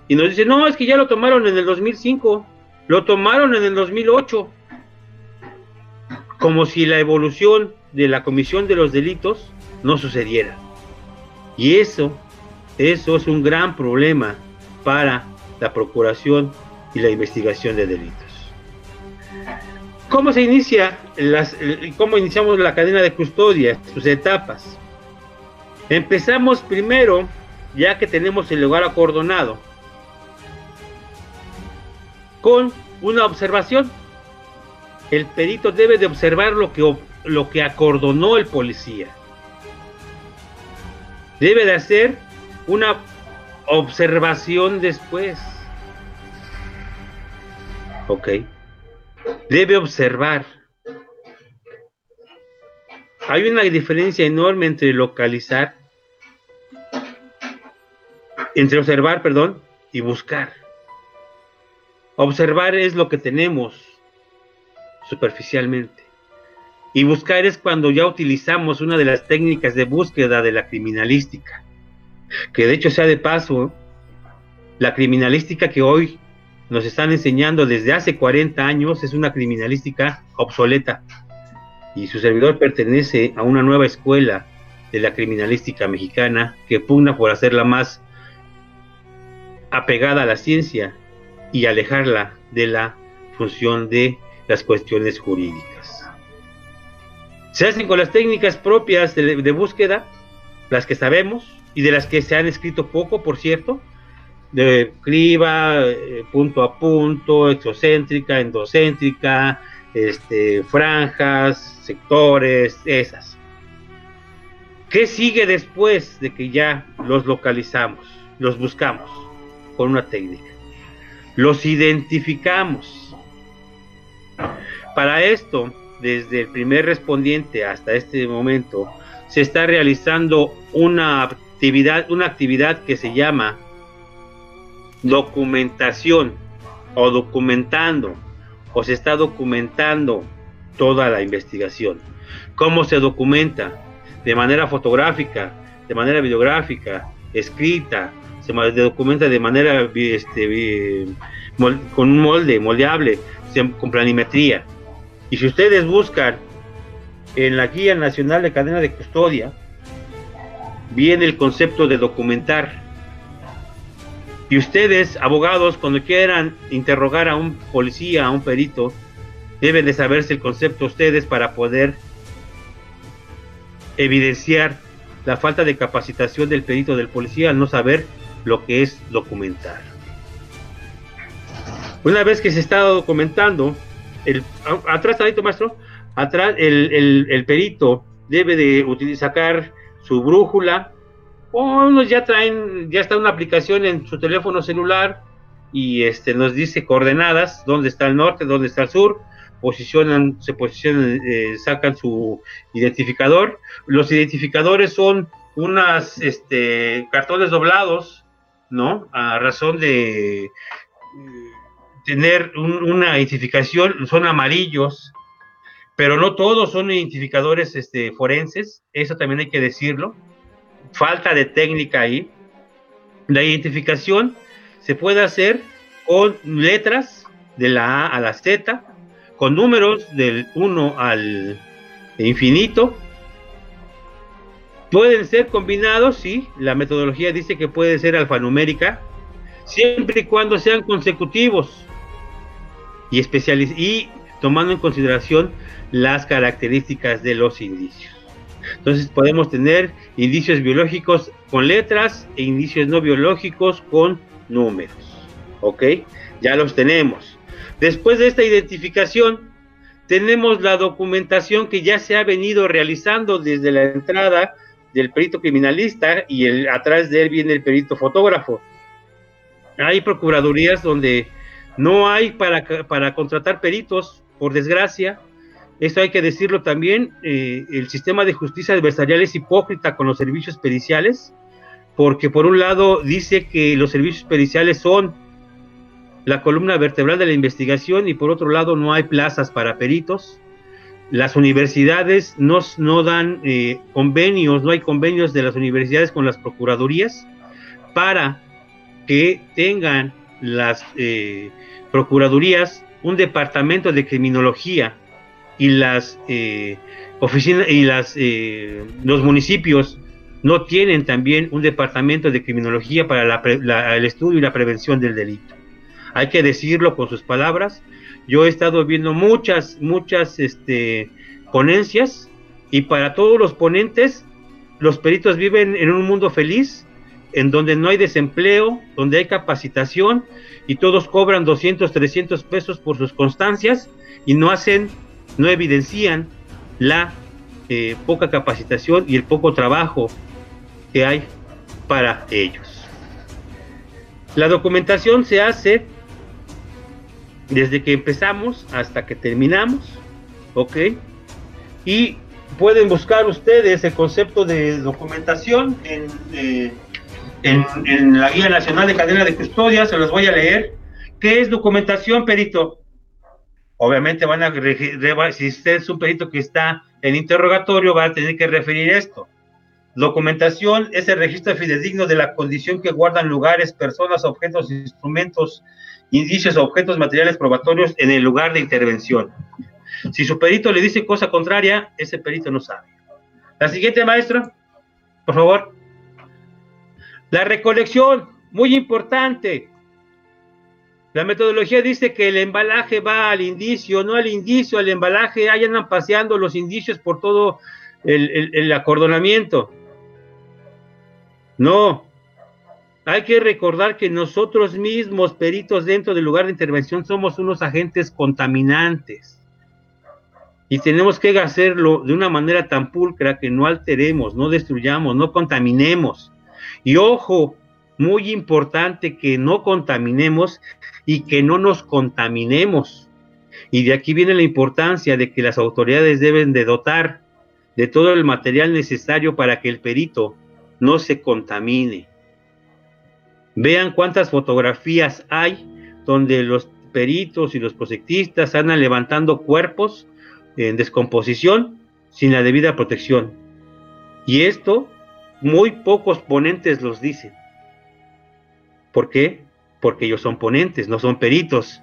y nos dicen, no, es que ya lo tomaron en el 2005, lo tomaron en el 2008, como si la evolución de la comisión de los delitos no sucediera. Y eso, eso es un gran problema para la procuración y la investigación de delitos. ¿Cómo se inicia las, cómo iniciamos la cadena de custodia, sus etapas? Empezamos primero, ya que tenemos el lugar acordonado, con una observación. El perito debe de observar lo que, lo que acordonó el policía. Debe de hacer una observación después. Ok. Debe observar hay una diferencia enorme entre localizar, entre observar, perdón, y buscar. Observar es lo que tenemos superficialmente. Y buscar es cuando ya utilizamos una de las técnicas de búsqueda de la criminalística. Que de hecho sea de paso, la criminalística que hoy nos están enseñando desde hace 40 años es una criminalística obsoleta y su servidor pertenece a una nueva escuela de la criminalística mexicana que pugna por hacerla más apegada a la ciencia y alejarla de la función de las cuestiones jurídicas. Se hacen con las técnicas propias de, búsqueda, las que sabemos y de las que se han escrito poco, por cierto, de criba, eh, punto a punto, exocéntrica, endocéntrica, este, franjas, sectores, esas. ¿Qué sigue después de que ya los localizamos, los buscamos con una técnica? Los identificamos. Para esto, desde el primer respondiente hasta este momento, se está realizando una actividad, una actividad que se llama documentación o documentando o se está documentando toda la investigación. ¿Cómo se documenta? De manera fotográfica, de manera videográfica, escrita, se documenta de manera este, con un molde, moldeable, con planimetría. Y si ustedes buscan en la Guía Nacional de Cadena de Custodia, viene el concepto de documentar y ustedes, abogados, cuando quieran interrogar a un policía, a un perito, deben de saberse el concepto ustedes para poder evidenciar la falta de capacitación del perito del policía al no saber lo que es documentar. Una vez que se está documentando, el, atrás, maestro, atrás el, perito debe de utilizar sacar su brújula, unos ya traen, ya está una aplicación en su teléfono celular y este nos dice coordenadas, dónde está el norte, dónde está el sur, posicionan, se posicionan, eh, sacan su identificador. Los identificadores son unas este, cartones doblados, ¿no? A razón de tener una identificación, son amarillos, pero no todos son identificadores este, forenses, eso también hay que decirlo falta de técnica ahí. La identificación se puede hacer con letras de la A a la Z, con números del 1 al infinito. Pueden ser combinados, sí, la metodología dice que puede ser alfanumérica, siempre y cuando sean consecutivos y, y tomando en consideración las características de los indicios. Entonces podemos tener indicios biológicos con letras e indicios no biológicos con números. ¿Ok? Ya los tenemos. Después de esta identificación, tenemos la documentación que ya se ha venido realizando desde la entrada del perito criminalista y el, atrás de él viene el perito fotógrafo. Hay procuradurías donde no hay para, para contratar peritos, por desgracia, esto hay que decirlo también, eh, el sistema de justicia adversarial es hipócrita con los servicios periciales, porque por un lado dice que los servicios periciales son la columna vertebral de la investigación y por otro lado no hay plazas para peritos. Las universidades no, no dan eh, convenios, no hay convenios de las universidades con las procuradurías para que tengan las eh, procuradurías un departamento de criminología y las eh, oficinas y las eh, los municipios no tienen también un departamento de criminología para el estudio y la prevención del delito. Hay que decirlo con sus palabras. Yo he estado viendo muchas, muchas este, ponencias y para todos los ponentes, los peritos viven en un mundo feliz, en donde no hay desempleo, donde hay capacitación y todos cobran 200, 300 pesos por sus constancias y no hacen no evidencian la eh, poca capacitación y el poco trabajo que hay para ellos. La documentación se hace desde que empezamos hasta que terminamos, ¿ok? Y pueden buscar ustedes el concepto de documentación en, eh, en, en, la Guía Nacional de Cadena de Custodia, se los voy a leer. ¿Qué es documentación, Perito? Obviamente van a, si usted es un perito que está en interrogatorio, va a tener que referir esto. Documentación es el registro fidedigno de la condición que guardan lugares, personas, objetos, instrumentos, indicios, objetos, materiales probatorios en el lugar de intervención. Si su perito le dice cosa contraria, ese perito no sabe. La siguiente, maestro, por favor. La recolección, muy importante. La metodología dice que el embalaje va al indicio, no al indicio, al embalaje, ahí andan paseando los indicios por todo el, acordonamiento. No. hay que recordar que nosotros mismos, peritos dentro del lugar de intervención, somos unos agentes contaminantes. Y tenemos que hacerlo de una manera tan pulcra que no alteremos, no destruyamos, no contaminemos. Y ojo, muy importante que no contaminemos y que no nos contaminemos. Y de aquí viene la importancia de que las autoridades deben de dotar de todo el material necesario para que el perito no se contamine. Vean cuántas fotografías hay donde los peritos y los proyectistas andan levantando cuerpos en descomposición sin la debida protección. Y esto muy pocos ponentes los dicen. ¿Por qué? Porque ellos son ponentes, no son peritos.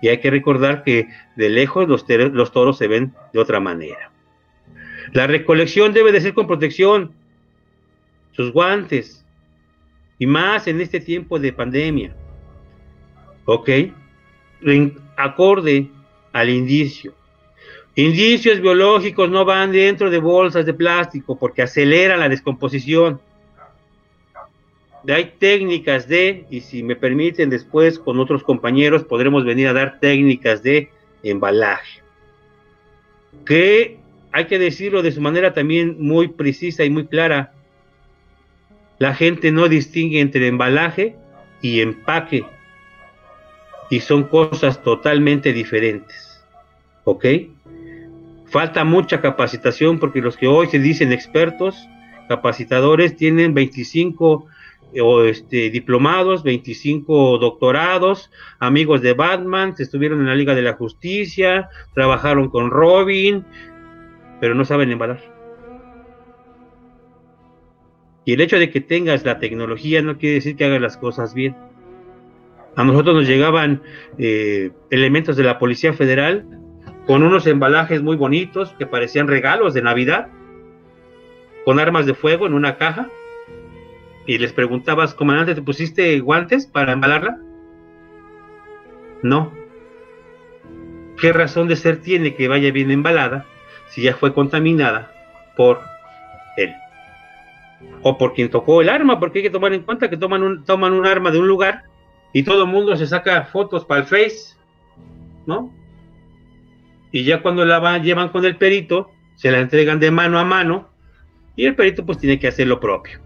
Y hay que recordar que de lejos los, toros se ven de otra manera. La recolección debe de ser con protección, sus guantes, y más en este tiempo de pandemia. ¿Ok? Acorde al indicio. Indicios biológicos no van dentro de bolsas de plástico porque aceleran la descomposición. Hay técnicas de, y si me permiten después con otros compañeros podremos venir a dar técnicas de embalaje. Que hay que decirlo de su manera también muy precisa y muy clara. La gente no distingue entre embalaje y empaque. Y son cosas totalmente diferentes. ¿Ok? Falta mucha capacitación porque los que hoy se dicen expertos, capacitadores, tienen 25 o este, diplomados, 25 doctorados, amigos de Batman, se estuvieron en la Liga de la Justicia, trabajaron con Robin, pero no saben embalar. Y el hecho de que tengas la tecnología no quiere decir que hagas las cosas bien. A nosotros nos llegaban eh, elementos de la Policía Federal con unos embalajes muy bonitos que parecían regalos de Navidad, con armas de fuego en una caja, y les preguntabas, comandante, ¿te pusiste guantes para embalarla? No. ¿Qué razón de ser tiene que vaya bien embalada si ya fue contaminada por él? O por quien tocó el arma, porque hay que tomar en cuenta que toman un, arma de un lugar y todo el mundo se saca fotos para el Face, ¿no? y ya cuando la van, llevan con el perito, se la entregan de mano a mano y el perito pues tiene que hacer lo propio.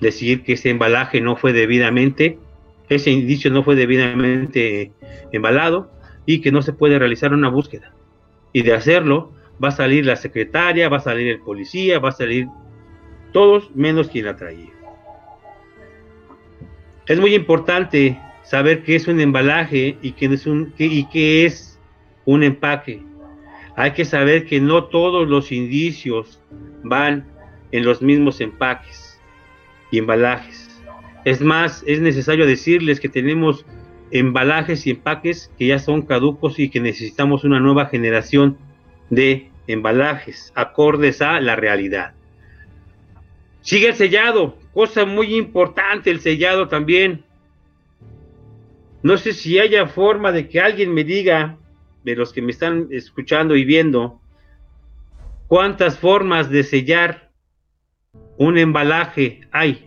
Decir que ese embalaje no fue debidamente, ese indicio no fue debidamente embalado y que no se puede realizar una búsqueda. Y de hacerlo va a salir la secretaria, va a salir el policía, va a salir todos menos quien la traía. Es muy importante saber qué es un embalaje y qué es un y qué es un empaque. Hay que saber que no todos los indicios van en los mismos empaques embalajes. Es más, es necesario decirles que tenemos embalajes y empaques que ya son caducos y que necesitamos una nueva generación de embalajes acordes a la realidad. Sigue el sellado, cosa muy importante el sellado también. No sé si haya forma de que alguien me diga de los que me están escuchando y viendo, cuántas formas de sellar un embalaje hay.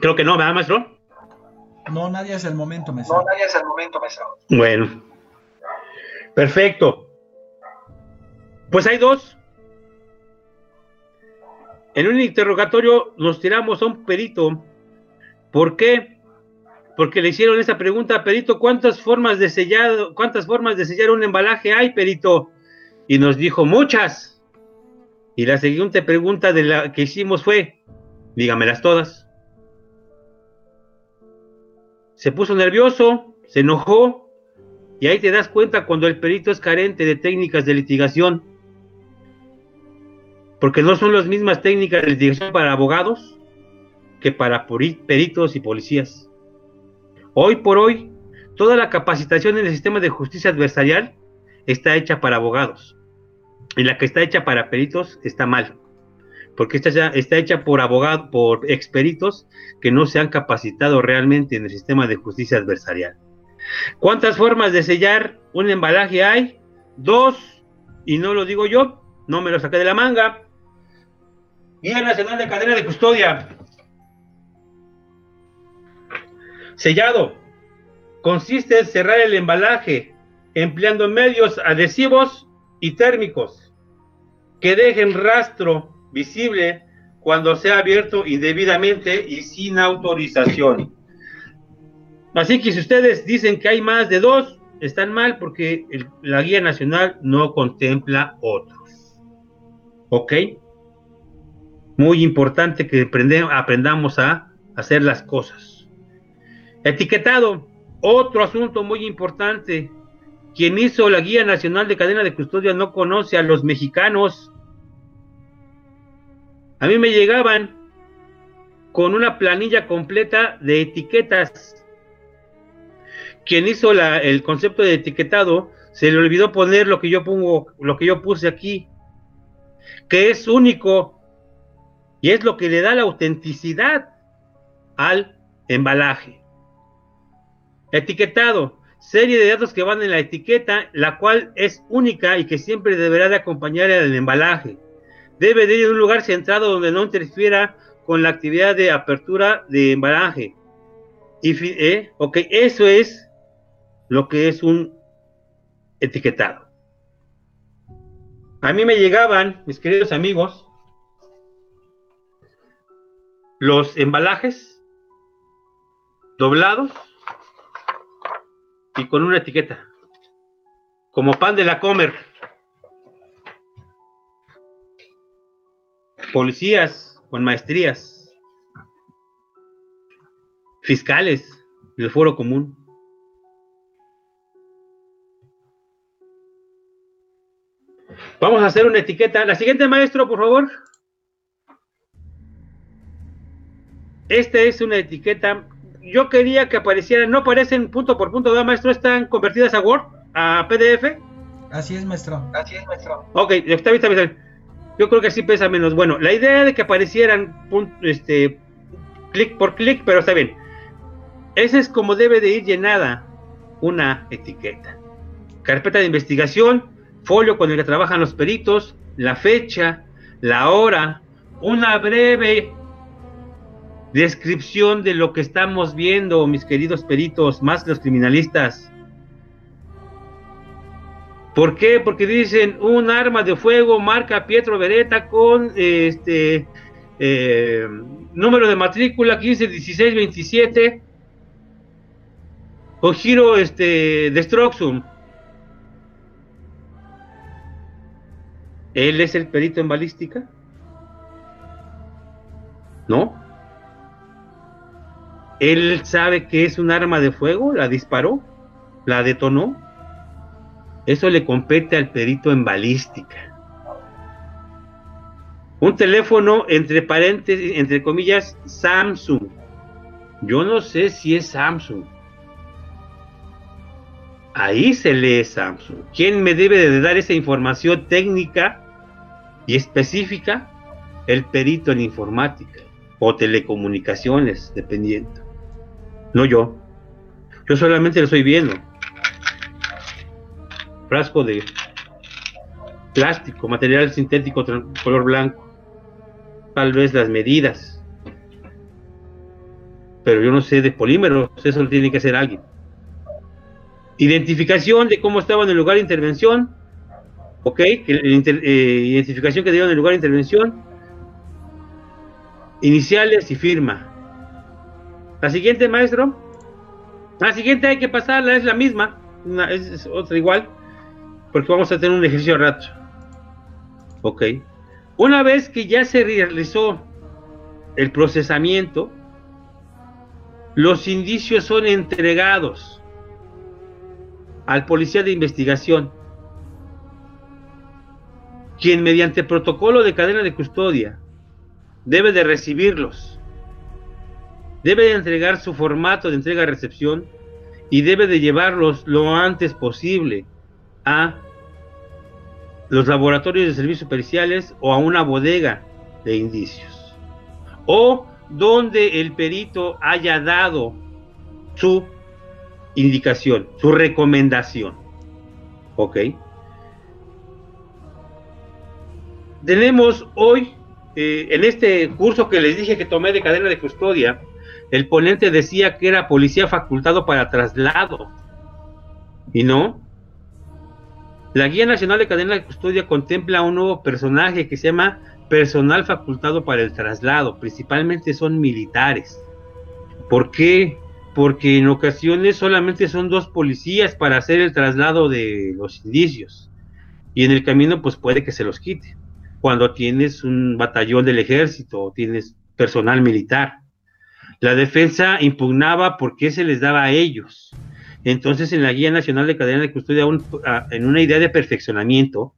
Creo que no, ¿verdad, maestro? No, nadie es el momento, maestro. No, nadie es el momento, maestro. Bueno, perfecto. Pues hay dos en un interrogatorio nos tiramos a un perito. ¿Por qué? Porque le hicieron esa pregunta, perito, ¿cuántas formas de sellar, cuántas formas de sellar un embalaje hay, perito? Y nos dijo muchas. Y la siguiente pregunta de la que hicimos fue, dígamelas todas. Se puso nervioso, se enojó, y ahí te das cuenta cuando el perito es carente de técnicas de litigación porque no son las mismas técnicas de litigación para abogados que para peritos y policías. Hoy por hoy, toda la capacitación en el sistema de justicia adversarial está hecha para abogados. Y la que está hecha para peritos está mal. Porque está, está hecha por abogados, por experitos que no se han capacitado realmente en el sistema de justicia adversarial. ¿Cuántas formas de sellar un embalaje hay? Dos, y no lo digo yo, no me lo saqué de la manga. Guía Nacional de Cadena de Custodia. Sellado. Consiste en cerrar el embalaje empleando medios adhesivos y térmicos que dejen rastro visible cuando sea abierto indebidamente y sin autorización. Así que si ustedes dicen que hay más de dos, están mal porque la guía nacional no contempla otros. ¿Ok? Muy importante que aprendamos a hacer las cosas. Etiquetado, otro asunto muy importante. Quien hizo la guía nacional de cadena de custodia no conoce a los mexicanos. A mí me llegaban con una planilla completa de etiquetas quien hizo el concepto de etiquetado se le olvidó poner lo que yo pongo, lo que yo puse aquí, que es único y es lo que le da la autenticidad al embalaje. Etiquetado, serie de datos que van en la etiqueta, la cual es única y que siempre deberá de acompañar al embalaje. Debe de ir en un lugar centrado donde no interfiera con la actividad de apertura de embalaje. Eh, ok, eso es lo que es un etiquetado. A mí me llegaban, mis queridos amigos, los embalajes doblados y con una etiqueta, como pan de la comer. Policías con maestrías, fiscales del foro común, Vamos a hacer una etiqueta. La siguiente, maestro, por favor. Esta es una etiqueta. Yo quería que aparecieran, no aparecen punto por punto, ¿verdad, maestro? ¿Están convertidas a Word, a PDF? Así es, maestro. Así es, maestro. Ok, está bien, está bien. Yo creo que así pesa menos. Bueno, la idea de que aparecieran este, clic por clic, pero está bien. Esa es como debe de ir llenada una etiqueta. Carpeta de investigación, folio con el que trabajan los peritos, la fecha, la hora, una breve descripción de lo que estamos viendo, mis queridos peritos, más los criminalistas. ¿Por qué? Porque dicen un arma de fuego marca Pietro Beretta con este eh, número de matrícula 151627 o giro este Destroxum ¿Él es el perito en balística? ¿No? ¿Él sabe que es un arma de fuego? ¿La disparó? ¿La detonó? Eso le compete al perito en balística. Un teléfono entre paréntesis, entre comillas, Samsung. Yo no sé si es Samsung. Ahí se lee Samsung. ¿Quién me debe de dar esa información técnica y específica el perito en informática o telecomunicaciones, dependiendo. No yo. Yo solamente lo estoy viendo. Frasco de plástico, material sintético color blanco. Tal vez las medidas. Pero yo no sé de polímeros, eso lo tiene que hacer alguien. Identificación de cómo estaba en el lugar de intervención, ¿ok? Eh, identificación que dieron el lugar de intervención, iniciales y firma. La siguiente, maestro. La siguiente hay que pasarla, es la misma, es, otra igual, porque vamos a tener un ejercicio rato. Ok. Una vez que ya se realizó el procesamiento, los indicios son entregados al policía de investigación quien mediante protocolo de cadena de custodia debe de recibirlos, debe de entregar su formato de entrega-recepción y debe de llevarlos lo antes posible a los laboratorios de servicios periciales o a una bodega de indicios o donde el perito haya dado su indicación, su recomendación. ¿Ok? Tenemos hoy, eh, en este curso que les dije que tomé de cadena de custodia, el ponente decía que era policía facultado para traslado. ¿Y no? La Guía Nacional de Cadena de Custodia contempla un nuevo personaje que se llama personal facultado para el traslado. Principalmente son militares. ¿Por qué? Porque en ocasiones solamente son dos policías para hacer el traslado de los indicios. Y en el camino pues puede que se los quite. Cuando tienes un batallón del ejército o tienes personal militar. La defensa impugnaba por qué se les daba a ellos. Entonces, en la Guía Nacional de Cadena de Custodia, en una idea de perfeccionamiento,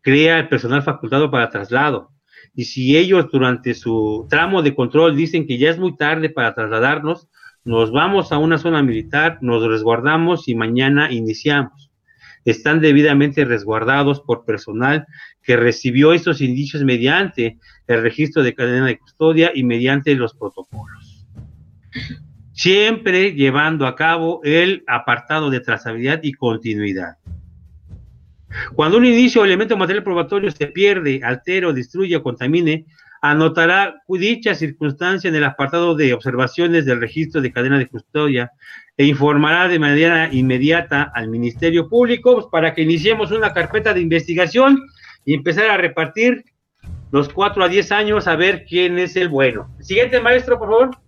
crea el personal facultado para traslado. Y si ellos durante su tramo de control dicen que ya es muy tarde para trasladarnos, nos vamos a una zona militar, nos resguardamos y mañana iniciamos. Están debidamente resguardados por personal que recibió estos indicios mediante el registro de cadena de custodia y mediante los protocolos. Siempre llevando a cabo el apartado de trazabilidad y continuidad. Cuando un inicio o elemento material probatorio se pierde, altera, destruye o contamine, anotará dicha circunstancia en el apartado de observaciones del registro de cadena de custodia e informará de manera inmediata al Ministerio Público para que iniciemos una carpeta de investigación y empezar a repartir los 4 a 10 años a ver quién es el bueno. Siguiente maestro, por favor.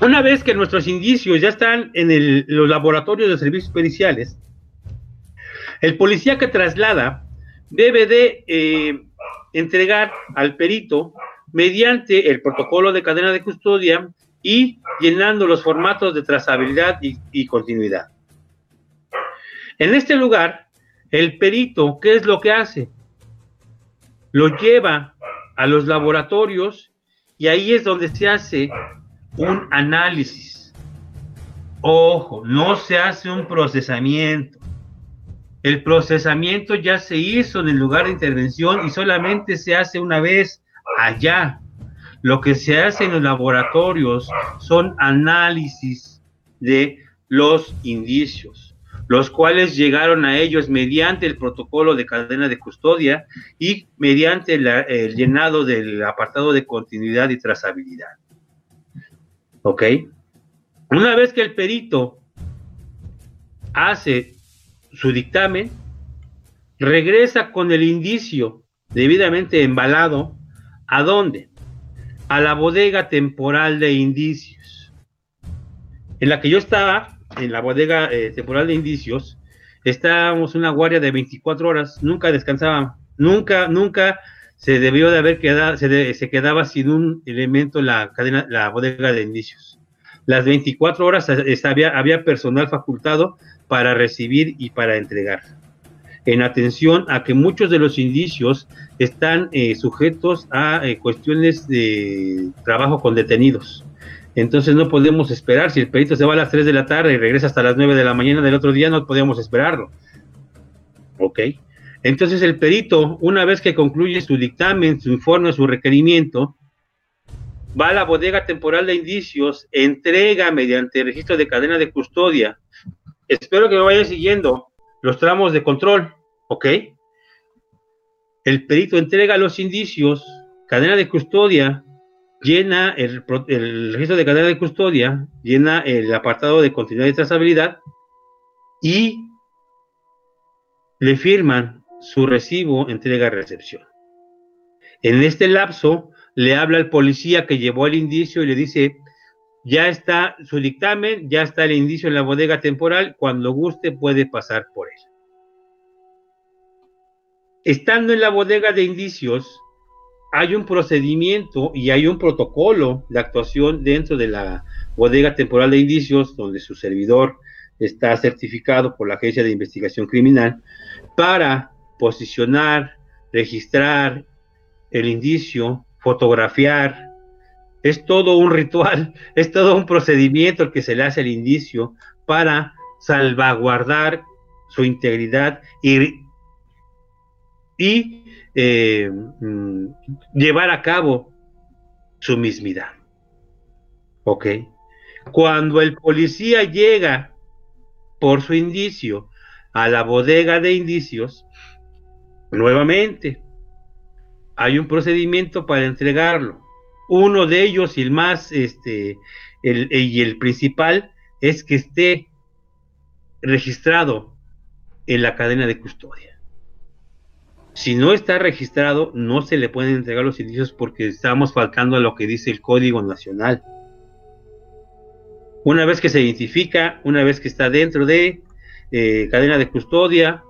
Una vez que nuestros indicios ya están en los laboratorios de servicios periciales, el policía que traslada debe de eh, entregar al perito mediante el protocolo de cadena de custodia y llenando los formatos de trazabilidad y continuidad. En este lugar, el perito, ¿qué es lo que hace? Lo lleva a los laboratorios y ahí es donde se hace un análisis. Ojo, no se hace un procesamiento. El procesamiento ya se hizo en el lugar de intervención y solamente se hace una vez allá. Lo que se hace en los laboratorios son análisis de los indicios, los cuales llegaron a ellos mediante el protocolo de cadena de custodia y mediante el llenado del apartado de continuidad y trazabilidad. ¿Ok? Una vez que el perito hace su dictamen, regresa con el indicio debidamente embalado, ¿a dónde? A la bodega temporal de indicios. En la que yo estaba, en la bodega eh, temporal de indicios, estábamos una guardia de 24 horas, nunca descansaba, nunca, nunca se debió de haber quedado, se, quedaba sin un elemento la cadena, la bodega de indicios. Las 24 horas había, había personal facultado para recibir y para entregar. En atención a que muchos de los indicios están eh, sujetos a eh, cuestiones de trabajo con detenidos. Entonces no podemos esperar, si el perito se va a las 3 de la tarde y regresa hasta las 9 de la mañana del otro día, no podemos esperarlo. ¿Ok? Entonces el perito, una vez que concluye su dictamen, su informe, su requerimiento, va a la bodega temporal de indicios, entrega mediante registro de cadena de custodia. Espero que me vaya siguiendo los tramos de control, ¿ok? El perito entrega los indicios, cadena de custodia, llena el, el registro de cadena de custodia, llena el apartado de continuidad y trazabilidad y le firman su recibo entrega-recepción. En este lapso, le habla al policía que llevó el indicio y le dice, ya está su dictamen, ya está el indicio en la bodega temporal, cuando guste puede pasar por él. Estando en la bodega de indicios, hay un procedimiento y hay un protocolo de actuación dentro de la bodega temporal de indicios, donde su servidor está certificado por la Agencia de Investigación Criminal, para posicionar, registrar el indicio, fotografiar. Es todo un ritual, es todo un procedimiento que se le hace al indicio para salvaguardar su integridad y, y eh, mm, llevar a cabo su mismidad. Ok. Cuando el policía llega por su indicio a la bodega de indicios, nuevamente hay un procedimiento para entregarlo. Uno de ellos y el más, este, el, y el principal es que esté registrado en la cadena de custodia. Si no está registrado, no se le pueden entregar los indicios porque estamos faltando a lo que dice el Código Nacional. Una vez que se identifica, una vez que está dentro de eh, cadena de custodia,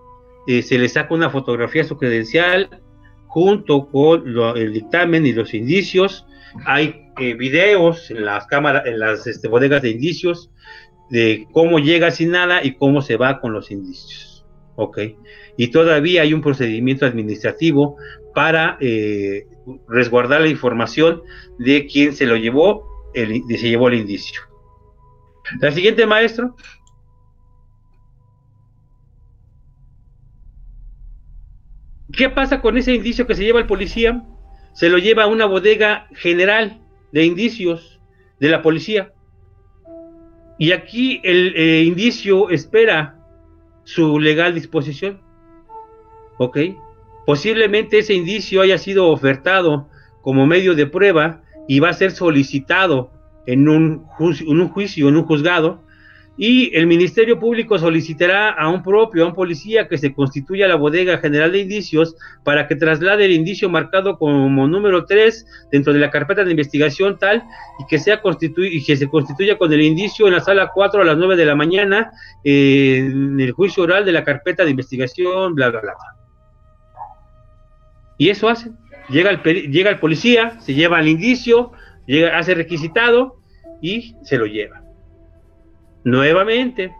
eh, se le saca una fotografía a su credencial junto con el dictamen y los indicios. Hay eh, videos en las cámaras, en las este, bodegas de indicios de cómo llega sin nada y cómo se va con los indicios. ¿ok? Y todavía hay un procedimiento administrativo para eh, resguardar la información de quién se lo llevó, el, se llevó el indicio. La siguiente, maestro. ¿Qué pasa con ese indicio que se lleva el policía? Se lo lleva a una bodega general de indicios de la policía. Y aquí el eh, indicio espera su legal disposición. ¿Ok? Posiblemente ese indicio haya sido ofertado como medio de prueba y va a ser solicitado en un, en un juicio, en un juzgado, y el Ministerio Público solicitará a un propio, a un policía que se constituya la bodega general de indicios para que traslade el indicio marcado como número 3 dentro de la carpeta de investigación tal y que sea y que se constituya con el indicio en la sala 4 a las 9 de la mañana en el juicio oral de la carpeta de investigación, bla, bla, bla. Y eso hace. Llega el, llega el policía, se lleva el indicio, llega, hace requisitado y se lo lleva. Nuevamente,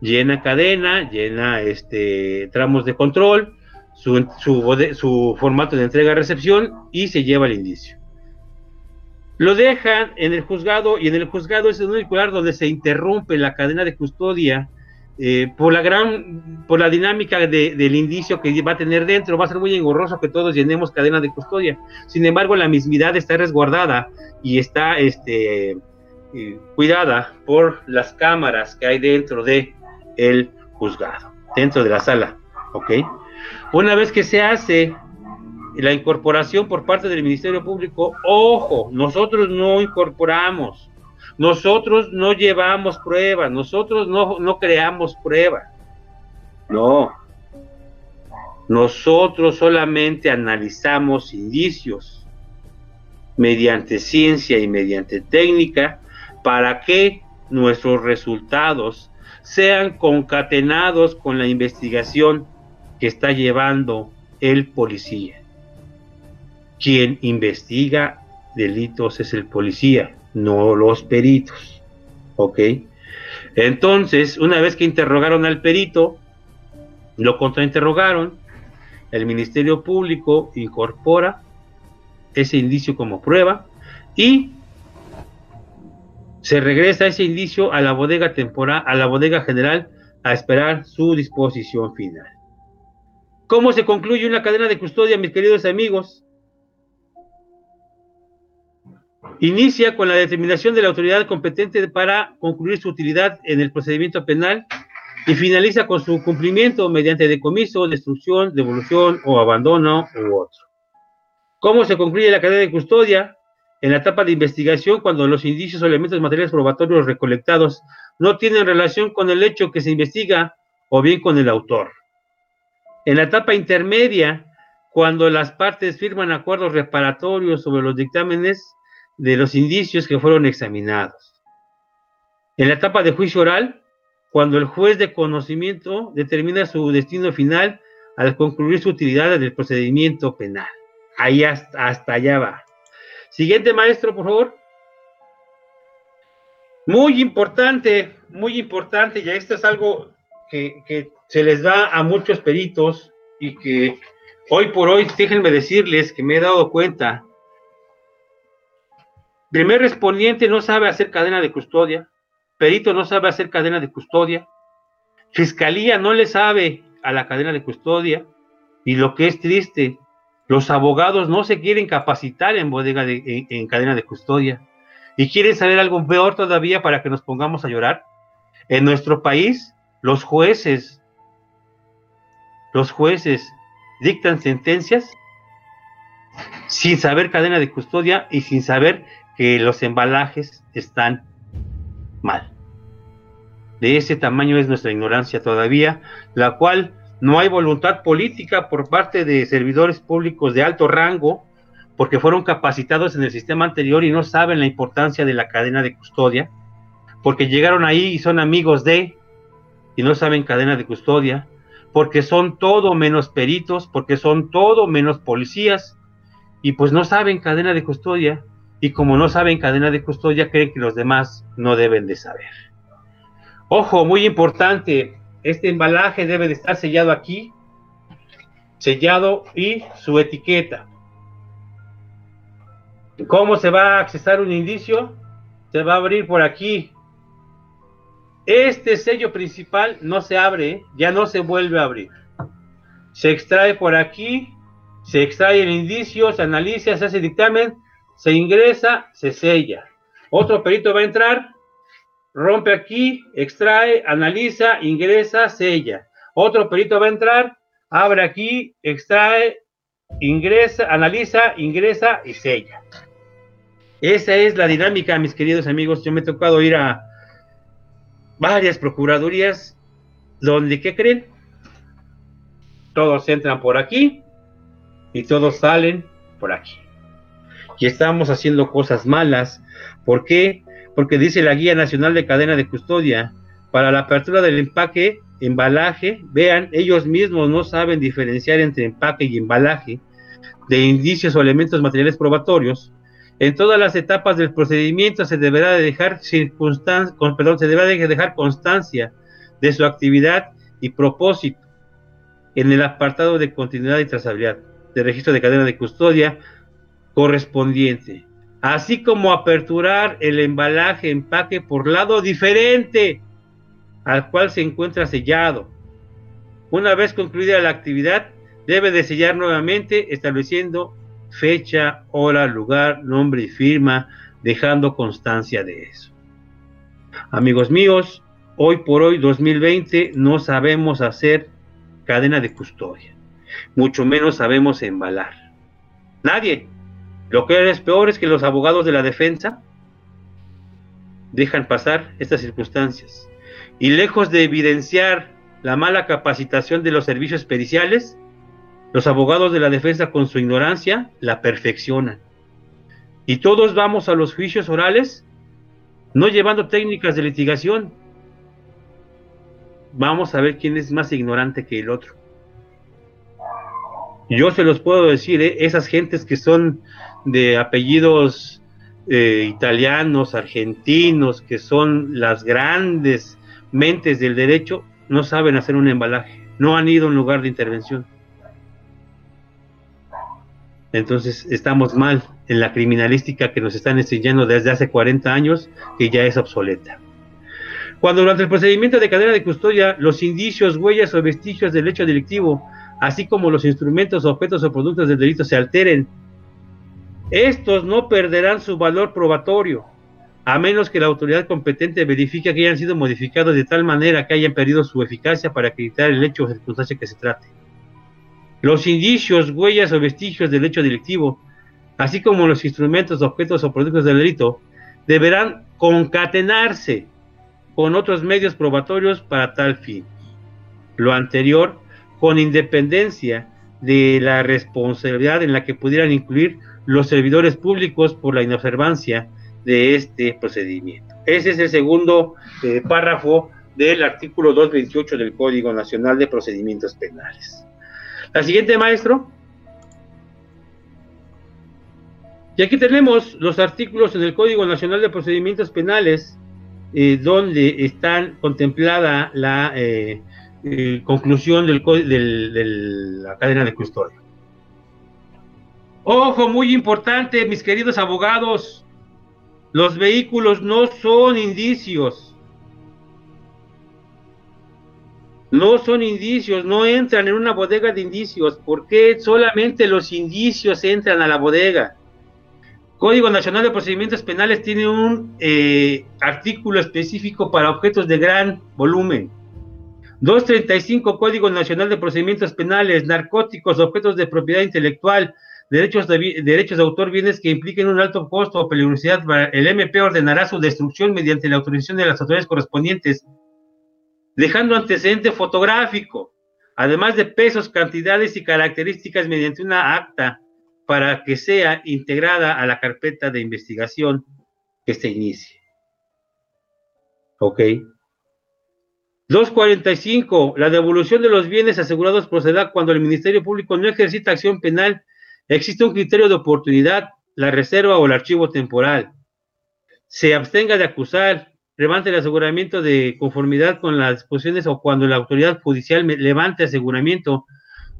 llena cadena, llena este, tramos de control, su, su, formato de entrega-recepción y se lleva el indicio. Lo dejan en el juzgado y en el juzgado es el único lugar donde se interrumpe la cadena de custodia eh, por la gran, por la dinámica del indicio que va a tener dentro. Va a ser muy engorroso que todos llenemos cadena de custodia. Sin embargo, la mismidad está resguardada y está este, cuidada por las cámaras que hay dentro de el juzgado, dentro de la sala, ¿ok? Una vez que se hace la incorporación por parte del Ministerio Público, ojo, nosotros no incorporamos, nosotros no llevamos pruebas, nosotros no, no creamos pruebas, no, nosotros solamente analizamos indicios mediante ciencia y mediante técnica para que nuestros resultados sean concatenados con la investigación que está llevando el policía. Quien investiga delitos es el policía, no los peritos. ¿Ok? Entonces, una vez que interrogaron al perito, lo contrainterrogaron, el Ministerio Público incorpora ese indicio como prueba y se regresa ese indicio a la bodega temporal, a la bodega general, a esperar su disposición final. ¿Cómo se concluye una cadena de custodia, mis queridos amigos? Inicia con la determinación de la autoridad competente para concluir su utilidad en el procedimiento penal y finaliza con su cumplimiento mediante decomiso, destrucción, devolución o abandono u otro. ¿Cómo se concluye la cadena de custodia? En la etapa de investigación cuando los indicios o elementos materiales probatorios recolectados no tienen relación con el hecho que se investiga o bien con el autor. En la etapa intermedia, cuando las partes firman acuerdos reparatorios sobre los dictámenes de los indicios que fueron examinados. En la etapa de juicio oral, cuando el juez de conocimiento determina su destino final al concluir su utilidad del procedimiento penal. Ahí hasta, hasta allá va. Siguiente maestro, por favor. Muy importante, muy importante, ya esto es algo que, se les da a muchos peritos y que hoy por hoy, déjenme decirles que me he dado cuenta. Primer respondiente no sabe hacer cadena de custodia, perito no sabe hacer cadena de custodia, fiscalía no le sabe a la cadena de custodia y lo que es triste, los abogados no se quieren capacitar en bodega de, en, cadena de custodia. ¿Y quieren saber algo peor todavía para que nos pongamos a llorar? En nuestro país, los jueces, los jueces dictan sentencias sin saber cadena de custodia y sin saber que los embalajes están mal. De ese tamaño es nuestra ignorancia todavía, la cual no hay voluntad política por parte de servidores públicos de alto rango, porque fueron capacitados en el sistema anterior y no saben la importancia de la cadena de custodia, porque llegaron ahí y son amigos de, y no saben cadena de custodia, porque son todo menos peritos, porque son todo menos policías, y pues no saben cadena de custodia, y como no saben cadena de custodia, creen que los demás no deben de saber. Ojo, muy importante, este embalaje debe de estar sellado aquí, sellado y su etiqueta. ¿Cómo se va a accesar un indicio? Se va a abrir por aquí. Este sello principal no se abre, ya no se vuelve a abrir. Se extrae por aquí, se extrae el indicio, se analiza, se hace dictamen, se ingresa, se sella. Otro perito va a entrar, rompe aquí, extrae, analiza, ingresa, sella. Otro perito va a entrar, abre aquí, extrae, ingresa, analiza, ingresa y sella. Esa es la dinámica, mis queridos amigos. Yo me he tocado ir a varias procuradurías donde, ¿qué creen? Todos entran por aquí y todos salen por aquí. Y estamos haciendo cosas malas. ¿Por qué? Porque dice la Guía Nacional de Cadena de Custodia, para la apertura del empaque, embalaje, vean, ellos mismos no saben diferenciar entre empaque y embalaje de indicios o elementos materiales probatorios. En todas las etapas del procedimiento se deberá de dejar circunstancia, dejar constancia de su actividad y propósito en el apartado de continuidad y trazabilidad de registro de cadena de custodia correspondiente así como aperturar el embalaje, empaque por lado diferente al cual se encuentra sellado. Una vez concluida la actividad, debe de sellar nuevamente estableciendo fecha, hora, lugar, nombre y firma, dejando constancia de eso. Amigos míos, hoy por hoy 2020 no sabemos hacer cadena de custodia, mucho menos sabemos embalar. Nadie, lo que es peor es que los abogados de la defensa dejan pasar estas circunstancias. Y lejos de evidenciar la mala capacitación de los servicios periciales, los abogados de la defensa con su ignorancia la perfeccionan. Y todos vamos a los juicios orales no llevando técnicas de litigación. Vamos a ver quién es más ignorante que el otro. Yo se los puedo decir, ¿eh? esas gentes que son de apellidos eh, italianos, argentinos, que son las grandes mentes del derecho, no saben hacer un embalaje, no han ido a un lugar de intervención. Entonces estamos mal en la criminalística que nos están enseñando desde hace 40 años, que ya es obsoleta. Cuando durante el procedimiento de cadena de custodia los indicios, huellas o vestigios del hecho delictivo así como los instrumentos, objetos o productos del delito se alteren, estos no perderán su valor probatorio, a menos que la autoridad competente verifique que hayan sido modificados de tal manera que hayan perdido su eficacia para acreditar el hecho o circunstancia que se trate. Los indicios, huellas o vestigios del hecho delictivo, así como los instrumentos, objetos o productos del delito, deberán concatenarse con otros medios probatorios para tal fin. Lo anterior con independencia de la responsabilidad en la que pudieran incluir los servidores públicos por la inobservancia de este procedimiento. Ese es el segundo eh, párrafo del artículo 228 del Código Nacional de Procedimientos Penales. La siguiente, maestro. Y aquí tenemos los artículos en el Código Nacional de Procedimientos Penales, eh, donde están contemplada la eh, conclusión del, de la cadena de custodia. Ojo, muy importante, mis queridos abogados, los vehículos no son indicios. No son indicios, no entran en una bodega de indicios. ¿Por qué solamente los indicios entran a la bodega? Código Nacional de Procedimientos Penales tiene un eh, artículo específico para objetos de gran volumen. 235 Código Nacional de Procedimientos Penales, narcóticos, objetos de propiedad intelectual, derechos de, derechos de autor, bienes que impliquen un alto costo o peligrosidad. El MP ordenará su destrucción mediante la autorización de las autoridades correspondientes, dejando antecedente fotográfico, además de pesos, cantidades y características mediante una acta para que sea integrada a la carpeta de investigación que se inicie. Ok. 245. La devolución de los bienes asegurados procederá cuando el Ministerio Público no ejercita acción penal. Existe un criterio de oportunidad, la reserva o el archivo temporal. Se abstenga de acusar, levante el aseguramiento de conformidad con las disposiciones o cuando la autoridad judicial levante aseguramiento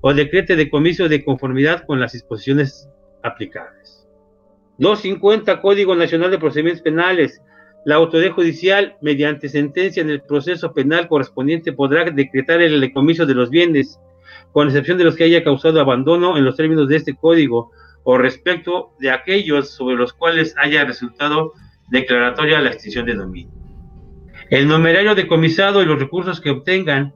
o decrete de comiso de conformidad con las disposiciones aplicables. 250 Código Nacional de Procedimientos Penales. La autoridad judicial, mediante sentencia en el proceso penal correspondiente, podrá decretar el decomiso de los bienes, con excepción de los que haya causado abandono en los términos de este código o respecto de aquellos sobre los cuales haya resultado declaratoria la extinción de dominio. El numerario decomisado y los recursos que obtengan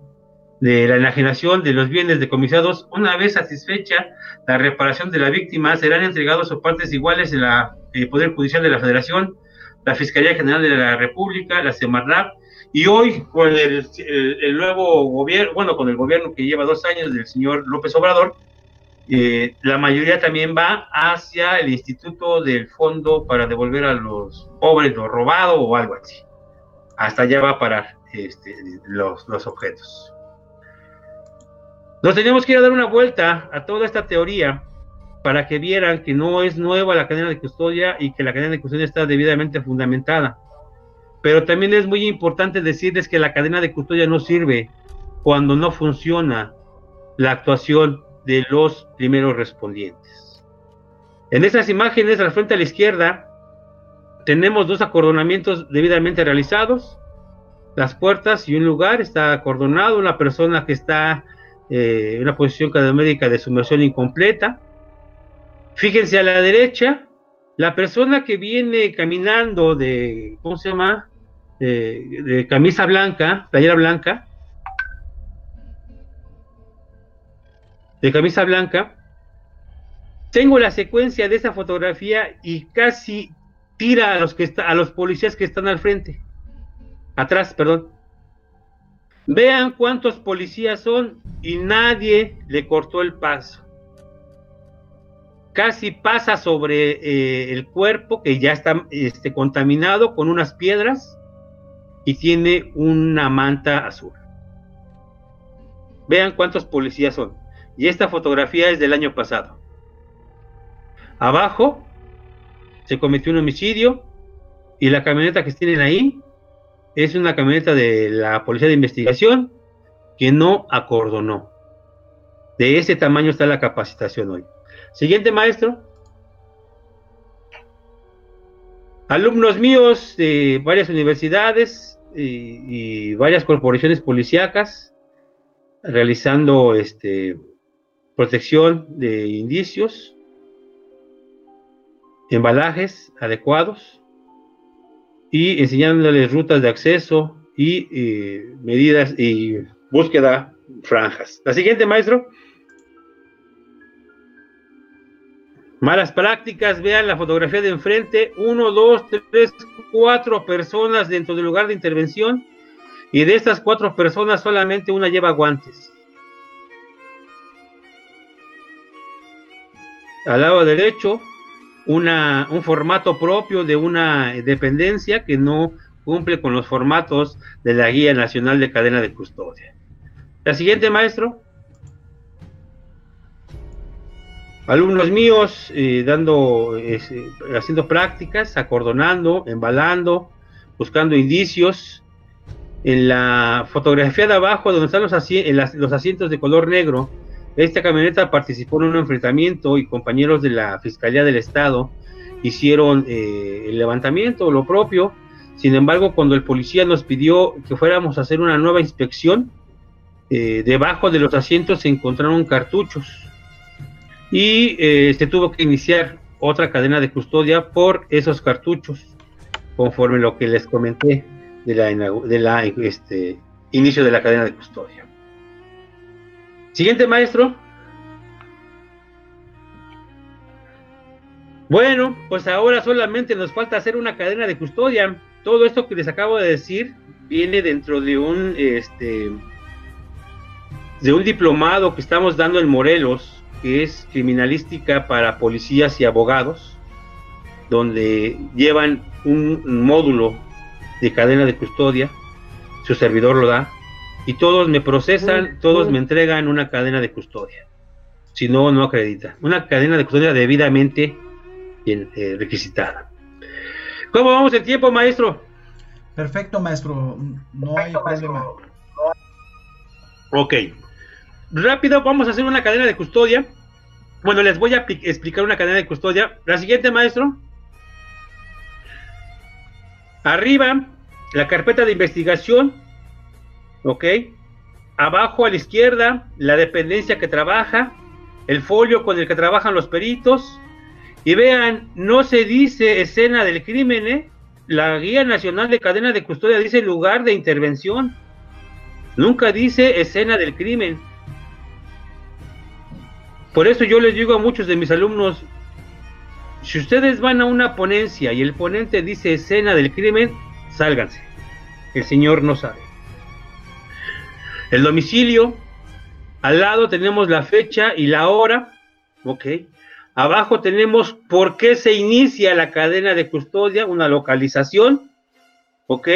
de la enajenación de los bienes decomisados, una vez satisfecha la reparación de la víctima, serán entregados a partes iguales en la el Poder Judicial de la Federación, la Fiscalía General de la República, la Semarnap, y hoy con el, nuevo gobierno, bueno, con el gobierno que lleva dos años del señor López Obrador, eh, la mayoría también va hacia el Instituto del Fondo para devolver a los pobres lo robado o algo así. Hasta allá va a parar este, los, los objetos. Nos tenemos que ir a dar una vuelta a toda esta teoría para que vieran que no es nueva la cadena de custodia y que la cadena de custodia está debidamente fundamentada. Pero también es muy importante decirles que la cadena de custodia no sirve cuando no funciona la actuación de los primeros respondientes. En estas imágenes, al frente a la izquierda, tenemos dos acordonamientos debidamente realizados. Las puertas y un lugar está acordonado, una persona que está eh, una posición cadavérica de sumersión incompleta. Fíjense a la derecha, la persona que viene caminando de, ¿cómo se llama? De camisa blanca, playera blanca, de camisa blanca, tengo la secuencia de esa fotografía y casi tira a los que a los policías que están al frente, atrás, perdón. Vean cuántos policías son y nadie le cortó el paso. Casi pasa sobre eh, el cuerpo que ya está este, contaminado con unas piedras y tiene una manta azul. Vean cuántos policías son. Y esta fotografía es del año pasado. Abajo se cometió un homicidio y la camioneta que tienen ahí es una camioneta de la Policía de Investigación que no acordonó. De ese tamaño está la capacitación hoy. Siguiente maestro. Alumnos míos de varias universidades y, varias corporaciones policíacas realizando este, protección de indicios, embalajes adecuados, y enseñándoles rutas de acceso y eh, medidas y búsqueda franjas. La siguiente, maestro. Malas prácticas, vean la fotografía de enfrente, uno, dos, tres, cuatro personas dentro del lugar de intervención y de estas cuatro personas solamente una lleva guantes. Al lado derecho, una, un formato propio de una dependencia que no cumple con los formatos de la Guía Nacional de Cadena de Custodia. La siguiente, maestro. Alumnos míos eh, dando, eh, haciendo prácticas, acordonando, embalando, buscando indicios. En la fotografía de abajo, donde están los, los asientos de color negro, esta camioneta participó en un enfrentamiento y compañeros de la Fiscalía del Estado hicieron eh, el levantamiento, lo propio. Sin embargo, cuando el policía nos pidió que fuéramos a hacer una nueva inspección, eh, debajo de los asientos se encontraron cartuchos y eh, se tuvo que iniciar otra cadena de custodia por esos cartuchos, conforme lo que les comenté de la, la este, inicio de la cadena de custodia. Siguiente maestro. Bueno, pues ahora solamente nos falta hacer una cadena de custodia. Todo esto que les acabo de decir viene dentro de un este de un diplomado que estamos dando en Morelos, que es criminalística para policías y abogados, donde llevan un módulo de cadena de custodia, su servidor lo da, y todos me procesan, todos me entregan una cadena de custodia. Si no, no acredita. Una cadena de custodia debidamente eh, requisitada. ¿Cómo vamos el tiempo, maestro? Perfecto, maestro. No hay problema. Ok. Rápido, vamos a hacer una cadena de custodia. Bueno, les voy a explicar una cadena de custodia. La siguiente, maestro. Arriba, la carpeta de investigación. Ok. Abajo a la izquierda, la dependencia que trabaja. El folio con el que trabajan los peritos. Y vean, no se dice escena del crimen, ¿eh? La Guía Nacional de Cadena de Custodia dice lugar de intervención. Nunca dice escena del crimen. Por eso yo les digo a muchos de mis alumnos, si ustedes van a una ponencia y el ponente dice escena del crimen, sálganse. El Señor no sabe. El domicilio, al lado tenemos la fecha y la hora, ¿ok? Abajo tenemos por qué se inicia la cadena de custodia, una localización, ¿ok?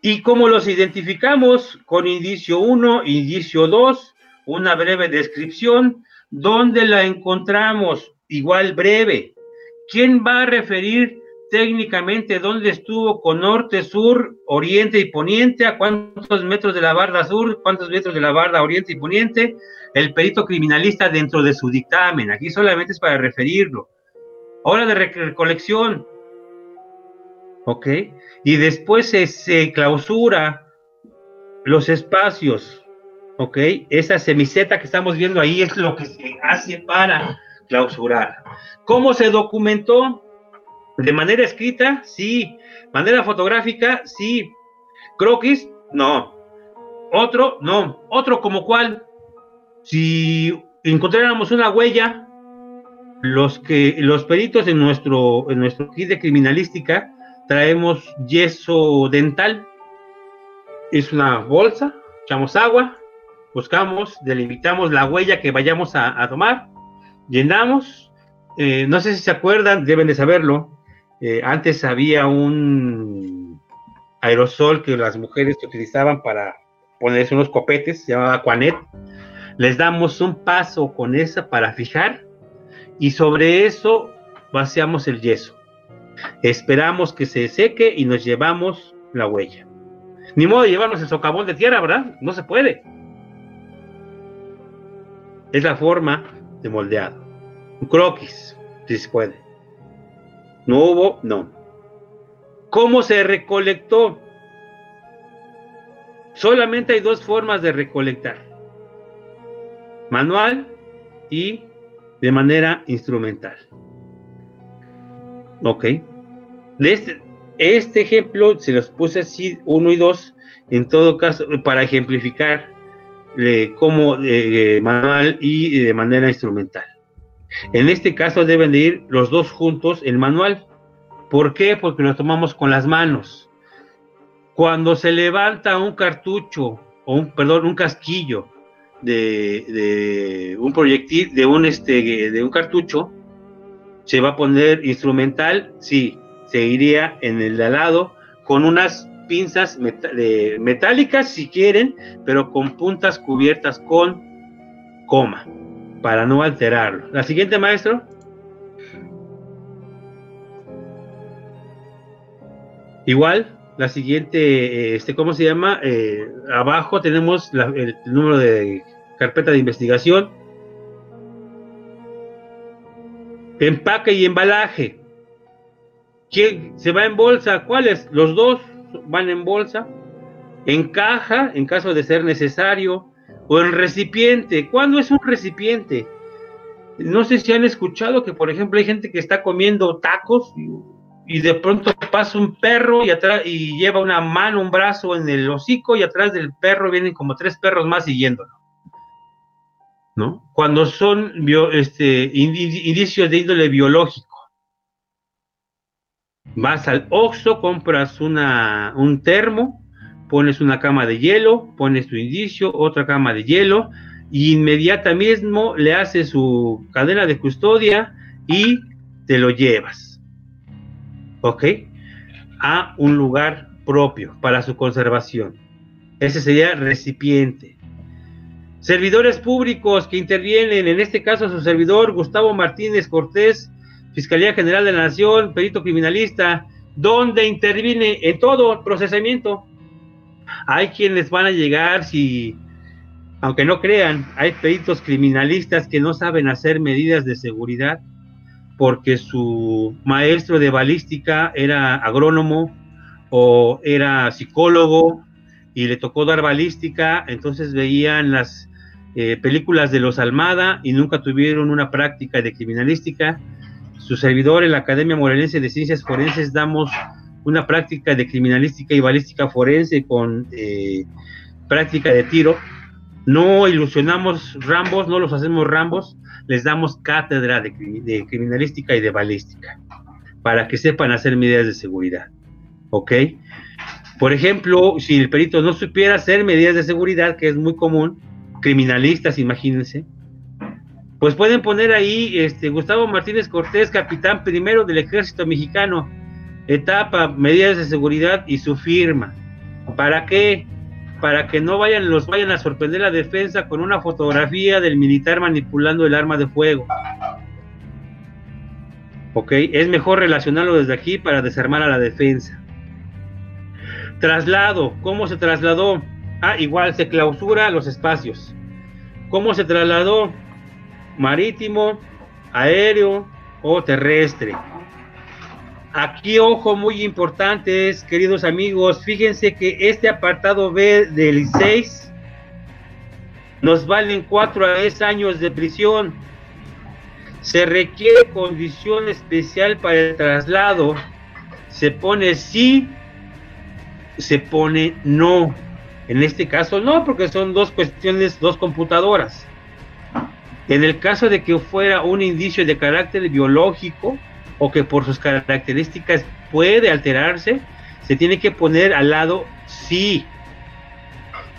Y cómo los identificamos con indicio 1, indicio 2, una breve descripción, ¿dónde la encontramos? Igual breve. ¿Quién va a referir técnicamente dónde estuvo con norte, sur, oriente y poniente, a cuántos metros de la barda sur, cuántos metros de la barda oriente y poniente, el perito criminalista dentro de su dictamen. Aquí solamente es para referirlo. Hora de recolección. ¿Ok? Y después se, clausura los espacios. ¿Ok? Esa semiseta que estamos viendo ahí es lo que se hace para clausurar. ¿Cómo se documentó? De manera escrita, sí. Manera fotográfica, sí. Croquis, no. Otro, no. Otro como cuál, si encontráramos una huella, los que los peritos en nuestro en nuestro kit de criminalística traemos yeso dental. Es una bolsa, echamos agua, buscamos, delimitamos la huella que vayamos a, tomar, llenamos. Eh, no sé si se acuerdan, deben de saberlo. Eh, antes había un aerosol que las mujeres utilizaban para ponerse unos copetes, se llamaba Quanet les damos un paso con esa para fijar y sobre eso vaciamos el yeso. Esperamos que se seque y nos llevamos la huella. Ni modo de llevarnos el socavón de tierra, ¿verdad? No se puede. Es la forma de moldeado. Un croquis, si se puede. No hubo, no. ¿Cómo se recolectó? Solamente hay dos formas de recolectar manual y de manera instrumental. Ok. Este, este ejemplo se los puse así, uno y dos, en todo caso, para ejemplificar eh, manual y de manera instrumental. En este caso deben de ir los dos juntos el manual. ¿Por qué? Porque lo tomamos con las manos. Cuando se levanta un cartucho, o un, perdón, un casquillo de, un proyectil, de un, este, de un cartucho, se va a poner instrumental, sí, se iría en el de al lado con unas pinzas metálicas si quieren, pero con puntas cubiertas con coma, para no alterarlo. La siguiente, maestro. Igual, la siguiente, este, ¿cómo se llama? Eh, abajo tenemos el número de carpeta de investigación. Empaque y embalaje. ¿Quién se va en bolsa? ¿Cuáles? Los dos van en bolsa. En caja, en caso de ser necesario. O en recipiente. ¿Cuándo es un recipiente? no sé si han escuchado que, por ejemplo, hay gente que está comiendo tacos y, de pronto pasa un perro y y lleva una mano, un brazo en el hocico y atrás del perro vienen como tres perros más siguiéndolo. ¿No? Cuando son este, indicios de índole biológico. Vas al Oxxo, compras un termo, pones una cama de hielo, pones tu indicio, otra cama de hielo, y inmediatamente mismo le haces su cadena de custodia y te lo llevas. ¿Ok? A un lugar propio para su conservación. Ese sería recipiente. Servidores públicos que intervienen, en este caso su servidor Gustavo Martínez Cortés, Fiscalía General de la Nación, perito criminalista, donde interviene en todo el procesamiento. Hay quienes van a llegar si aunque no crean, hay peritos criminalistas que no saben hacer medidas de seguridad porque su maestro de balística era agrónomo o era psicólogo y le tocó dar balística, entonces veían las eh, películas de los Almada y nunca tuvieron una práctica de criminalística. Su servidor en la Academia Morelense de Ciencias Forenses damos una práctica de criminalística y balística forense con eh, práctica de tiro no ilusionamos rambos, no los hacemos rambos, les damos cátedra de, criminalística y de balística para que sepan hacer medidas de seguridad. ¿Ok? Por ejemplo, si el perito no supiera hacer medidas de seguridad, que es muy común, criminalistas, imagínense, pues pueden poner ahí este, Gustavo Martínez Cortés, capitán primero del ejército mexicano, etapa, medidas de seguridad y su firma. ¿Para qué? para que no vayan, los vayan a sorprender la defensa con una fotografía del militar manipulando el arma de fuego. Ok, es mejor relacionarlo desde aquí para desarmar a la defensa. Traslado, ¿cómo se trasladó? Ah, igual se clausura los espacios. ¿Cómo se trasladó? Marítimo, aéreo o terrestre. Aquí, ojo muy importante queridos amigos, fíjense que este apartado B del 6 nos valen 4 a 10 años de prisión. Se requiere condición especial para el traslado. Se pone sí, se pone no. En este caso no, porque son dos cuestiones, dos computadoras. En el caso de que fuera un indicio de carácter biológico, o que por sus características puede alterarse, se tiene que poner al lado sí.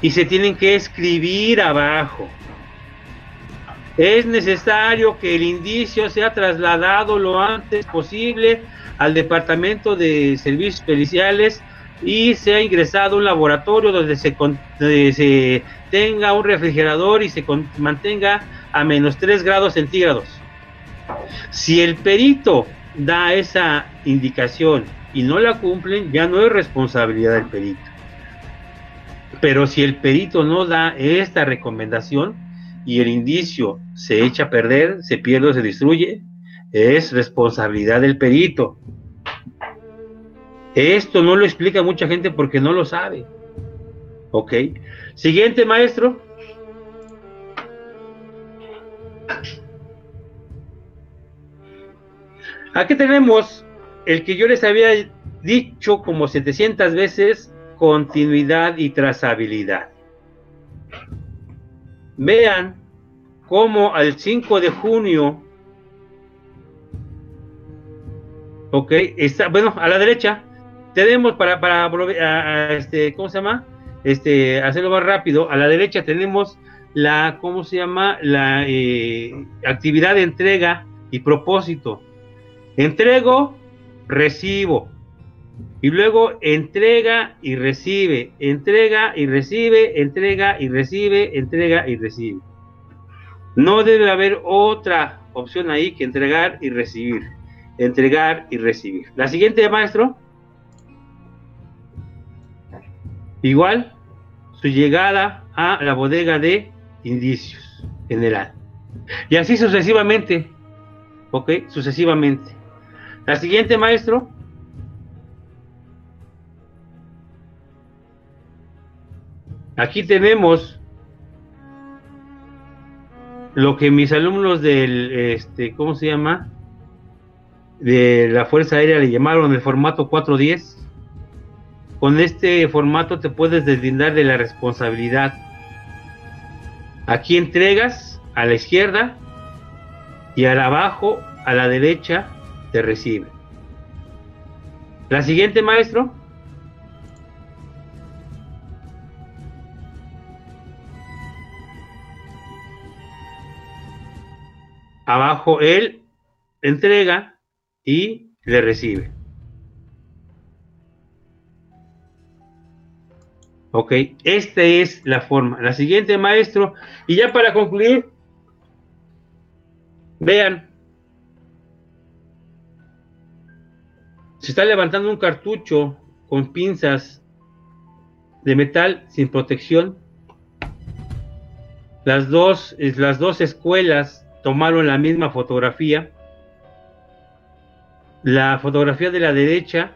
Y se tienen que escribir abajo. Es necesario que el indicio sea trasladado lo antes posible al Departamento de Servicios Periciales y sea ingresado a un laboratorio donde se, se tenga un refrigerador y se mantenga a menos 3 grados centígrados. Si el perito da esa indicación y no la cumplen, ya no es responsabilidad del perito. Pero si el perito no da esta recomendación y el indicio se echa a perder, se pierde o se destruye, es responsabilidad del perito. Esto no lo explica mucha gente porque no lo sabe. Ok. Siguiente, maestro. Aquí tenemos el que yo les había dicho como 700 veces, continuidad y trazabilidad. Vean cómo al 5 de junio, ok, está, bueno, a la derecha, tenemos para, para este, ¿cómo se llama? Este, hacerlo más rápido, a la derecha tenemos la, ¿cómo se llama? La eh, actividad de entrega y propósito. Entrego, recibo. Y luego entrega y recibe, entrega y recibe, entrega y recibe, entrega y recibe. No debe haber otra opción ahí que entregar y recibir. Entregar y recibir. La siguiente, maestro. Igual, su llegada a la bodega de indicios general. Y así sucesivamente. ¿Ok? Sucesivamente. La siguiente, maestro. Aquí tenemos lo que mis alumnos del, este, ¿cómo se llama? De la Fuerza Aérea le llamaron el formato 410. Con este formato te puedes deslindar de la responsabilidad. Aquí entregas a la izquierda y al abajo, a la derecha, te recibe. La siguiente, maestro. Abajo él entrega y le recibe. Ok, esta es la forma. La siguiente, maestro. Y ya para concluir, vean. Se está levantando un cartucho con pinzas de metal sin protección. Las dos, las dos escuelas tomaron la misma fotografía. La fotografía de la derecha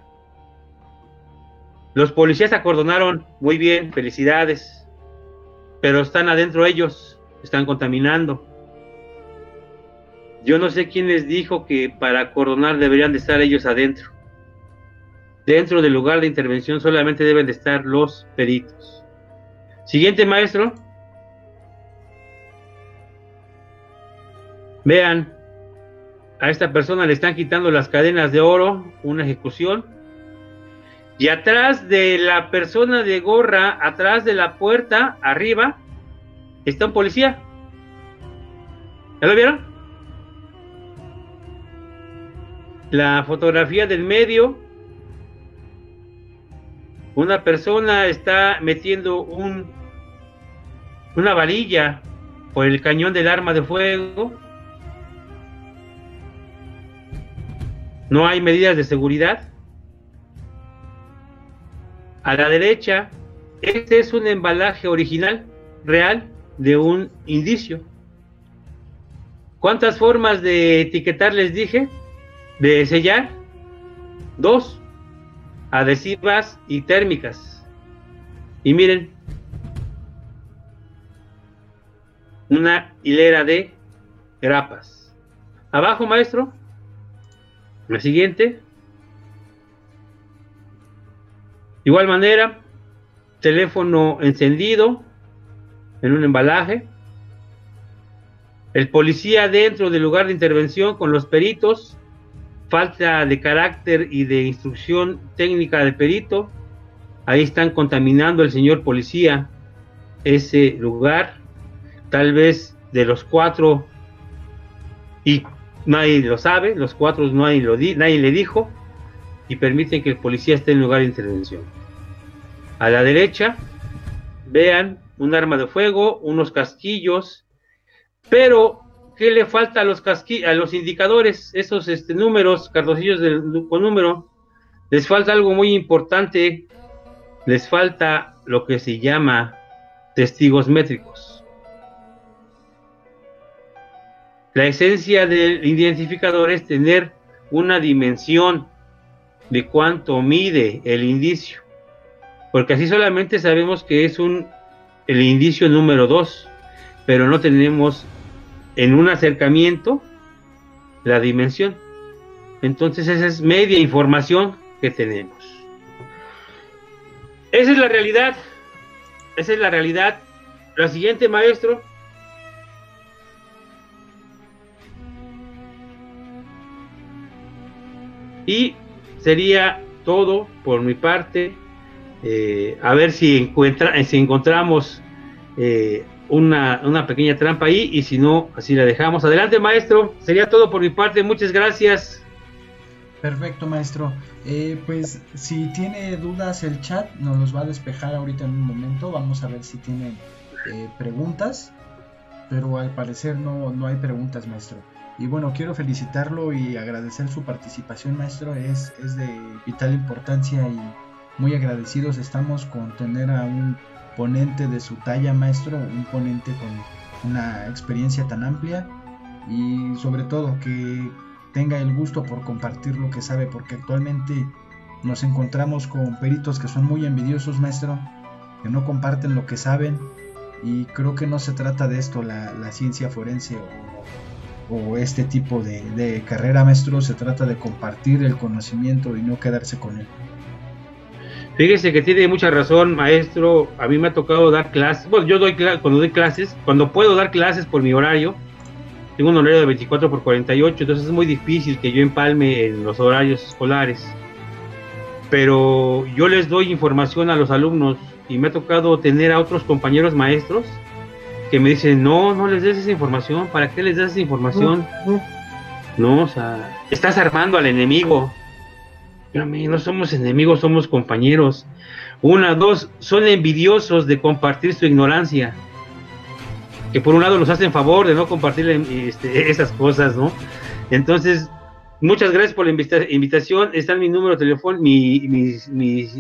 los policías acordonaron muy bien, felicidades, pero están adentro ellos, están contaminando. Yo no sé quién les dijo que para acordonar deberían de estar ellos adentro. Dentro del lugar de intervención solamente deben de estar los peritos. Siguiente maestro. Vean, a esta persona le están quitando las cadenas de oro, una ejecución y atrás de la persona de gorra, atrás de la puerta, arriba, está un policía. ¿Ya lo vieron? La fotografía del medio. Una persona está metiendo un, una varilla por el cañón del arma de fuego. No hay medidas de seguridad. A la derecha, este es un embalaje original, real, de un indicio. ¿Cuántas formas de etiquetar les dije? De sellar. Dos. Adhesivas y térmicas. Y miren. Una hilera de grapas. Abajo, maestro. La siguiente. Igual manera, teléfono encendido en un embalaje. El policía dentro del lugar de intervención con los peritos. Falta de carácter y de instrucción técnica del perito. Ahí están contaminando el señor policía ese lugar. Tal vez de los cuatro y nadie lo sabe, los cuatro nadie, nadie le dijo y permiten que el policía esté en lugar de intervención. A la derecha, vean un arma de fuego, unos casquillos, pero ¿qué le falta a los casquillos, a los indicadores, esos este, números, cartoncillos con número? Les falta algo muy importante, les falta lo que se llama testigos métricos. La esencia del identificador es tener una dimensión de cuánto mide el indicio porque así solamente sabemos que es un el indicio número 2, pero no tenemos en un acercamiento la dimensión. Entonces esa es media información que tenemos. Esa es la realidad. Esa es la realidad. La siguiente, maestro. Y sería todo por mi parte. Eh, a ver si, encuentra, si encontramos eh, una, una, pequeña trampa ahí y si no, así la dejamos. Adelante, maestro. Sería todo por mi parte. Muchas gracias. Perfecto, maestro. Eh, pues si tiene dudas el chat, nos los va a despejar ahorita en un momento. Vamos a ver si tiene preguntas. Pero al parecer no, no hay preguntas, maestro. Y bueno, quiero felicitarlo y agradecer su participación, maestro. Es, es de vital importancia y muy agradecidos estamos con tener a un ponente de su talla, maestro, un ponente con una experiencia tan amplia y sobre todo que tenga el gusto por compartir lo que sabe, porque actualmente nos encontramos con peritos que son muy envidiosos, maestro, que no comparten lo que saben y creo que no se trata de esto la, ciencia forense o, este tipo de, de, carrera maestro, se trata de compartir el conocimiento y no quedarse con él. Fíjese que tiene mucha razón, maestro. A mí me ha tocado dar clases. Bueno, yo doy cuando doy clases, cuando puedo dar clases por mi horario, tengo un horario de 24 por 48, entonces es muy difícil que yo empalme en los horarios escolares. Pero yo les doy información a los alumnos y me ha tocado tener a otros compañeros maestros que me dicen, no, no les des esa información, ¿para qué les das esa información? No, o sea, estás armando al enemigo. No somos enemigos, somos compañeros. Una, dos, son envidiosos de compartir su ignorancia. Que por un lado nos hacen favor de no compartir este, esas cosas, ¿no? Entonces, muchas gracias por la invitación. Está en mi número de teléfono, mi, mis,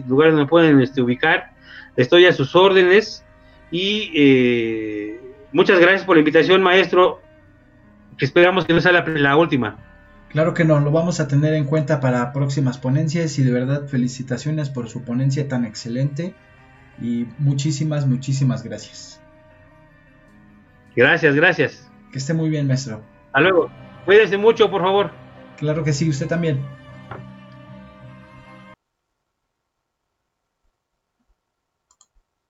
lugares donde pueden este, ubicar. Estoy a sus órdenes. Y eh, muchas gracias por la invitación, maestro. Esperamos que no sea la última. Claro que no, lo vamos a tener en cuenta para próximas ponencias y de verdad felicitaciones por su ponencia tan excelente y muchísimas, muchísimas gracias. Gracias, gracias. Que esté muy bien, maestro. Hasta luego. Cuídese mucho, por favor. Claro que sí, usted también.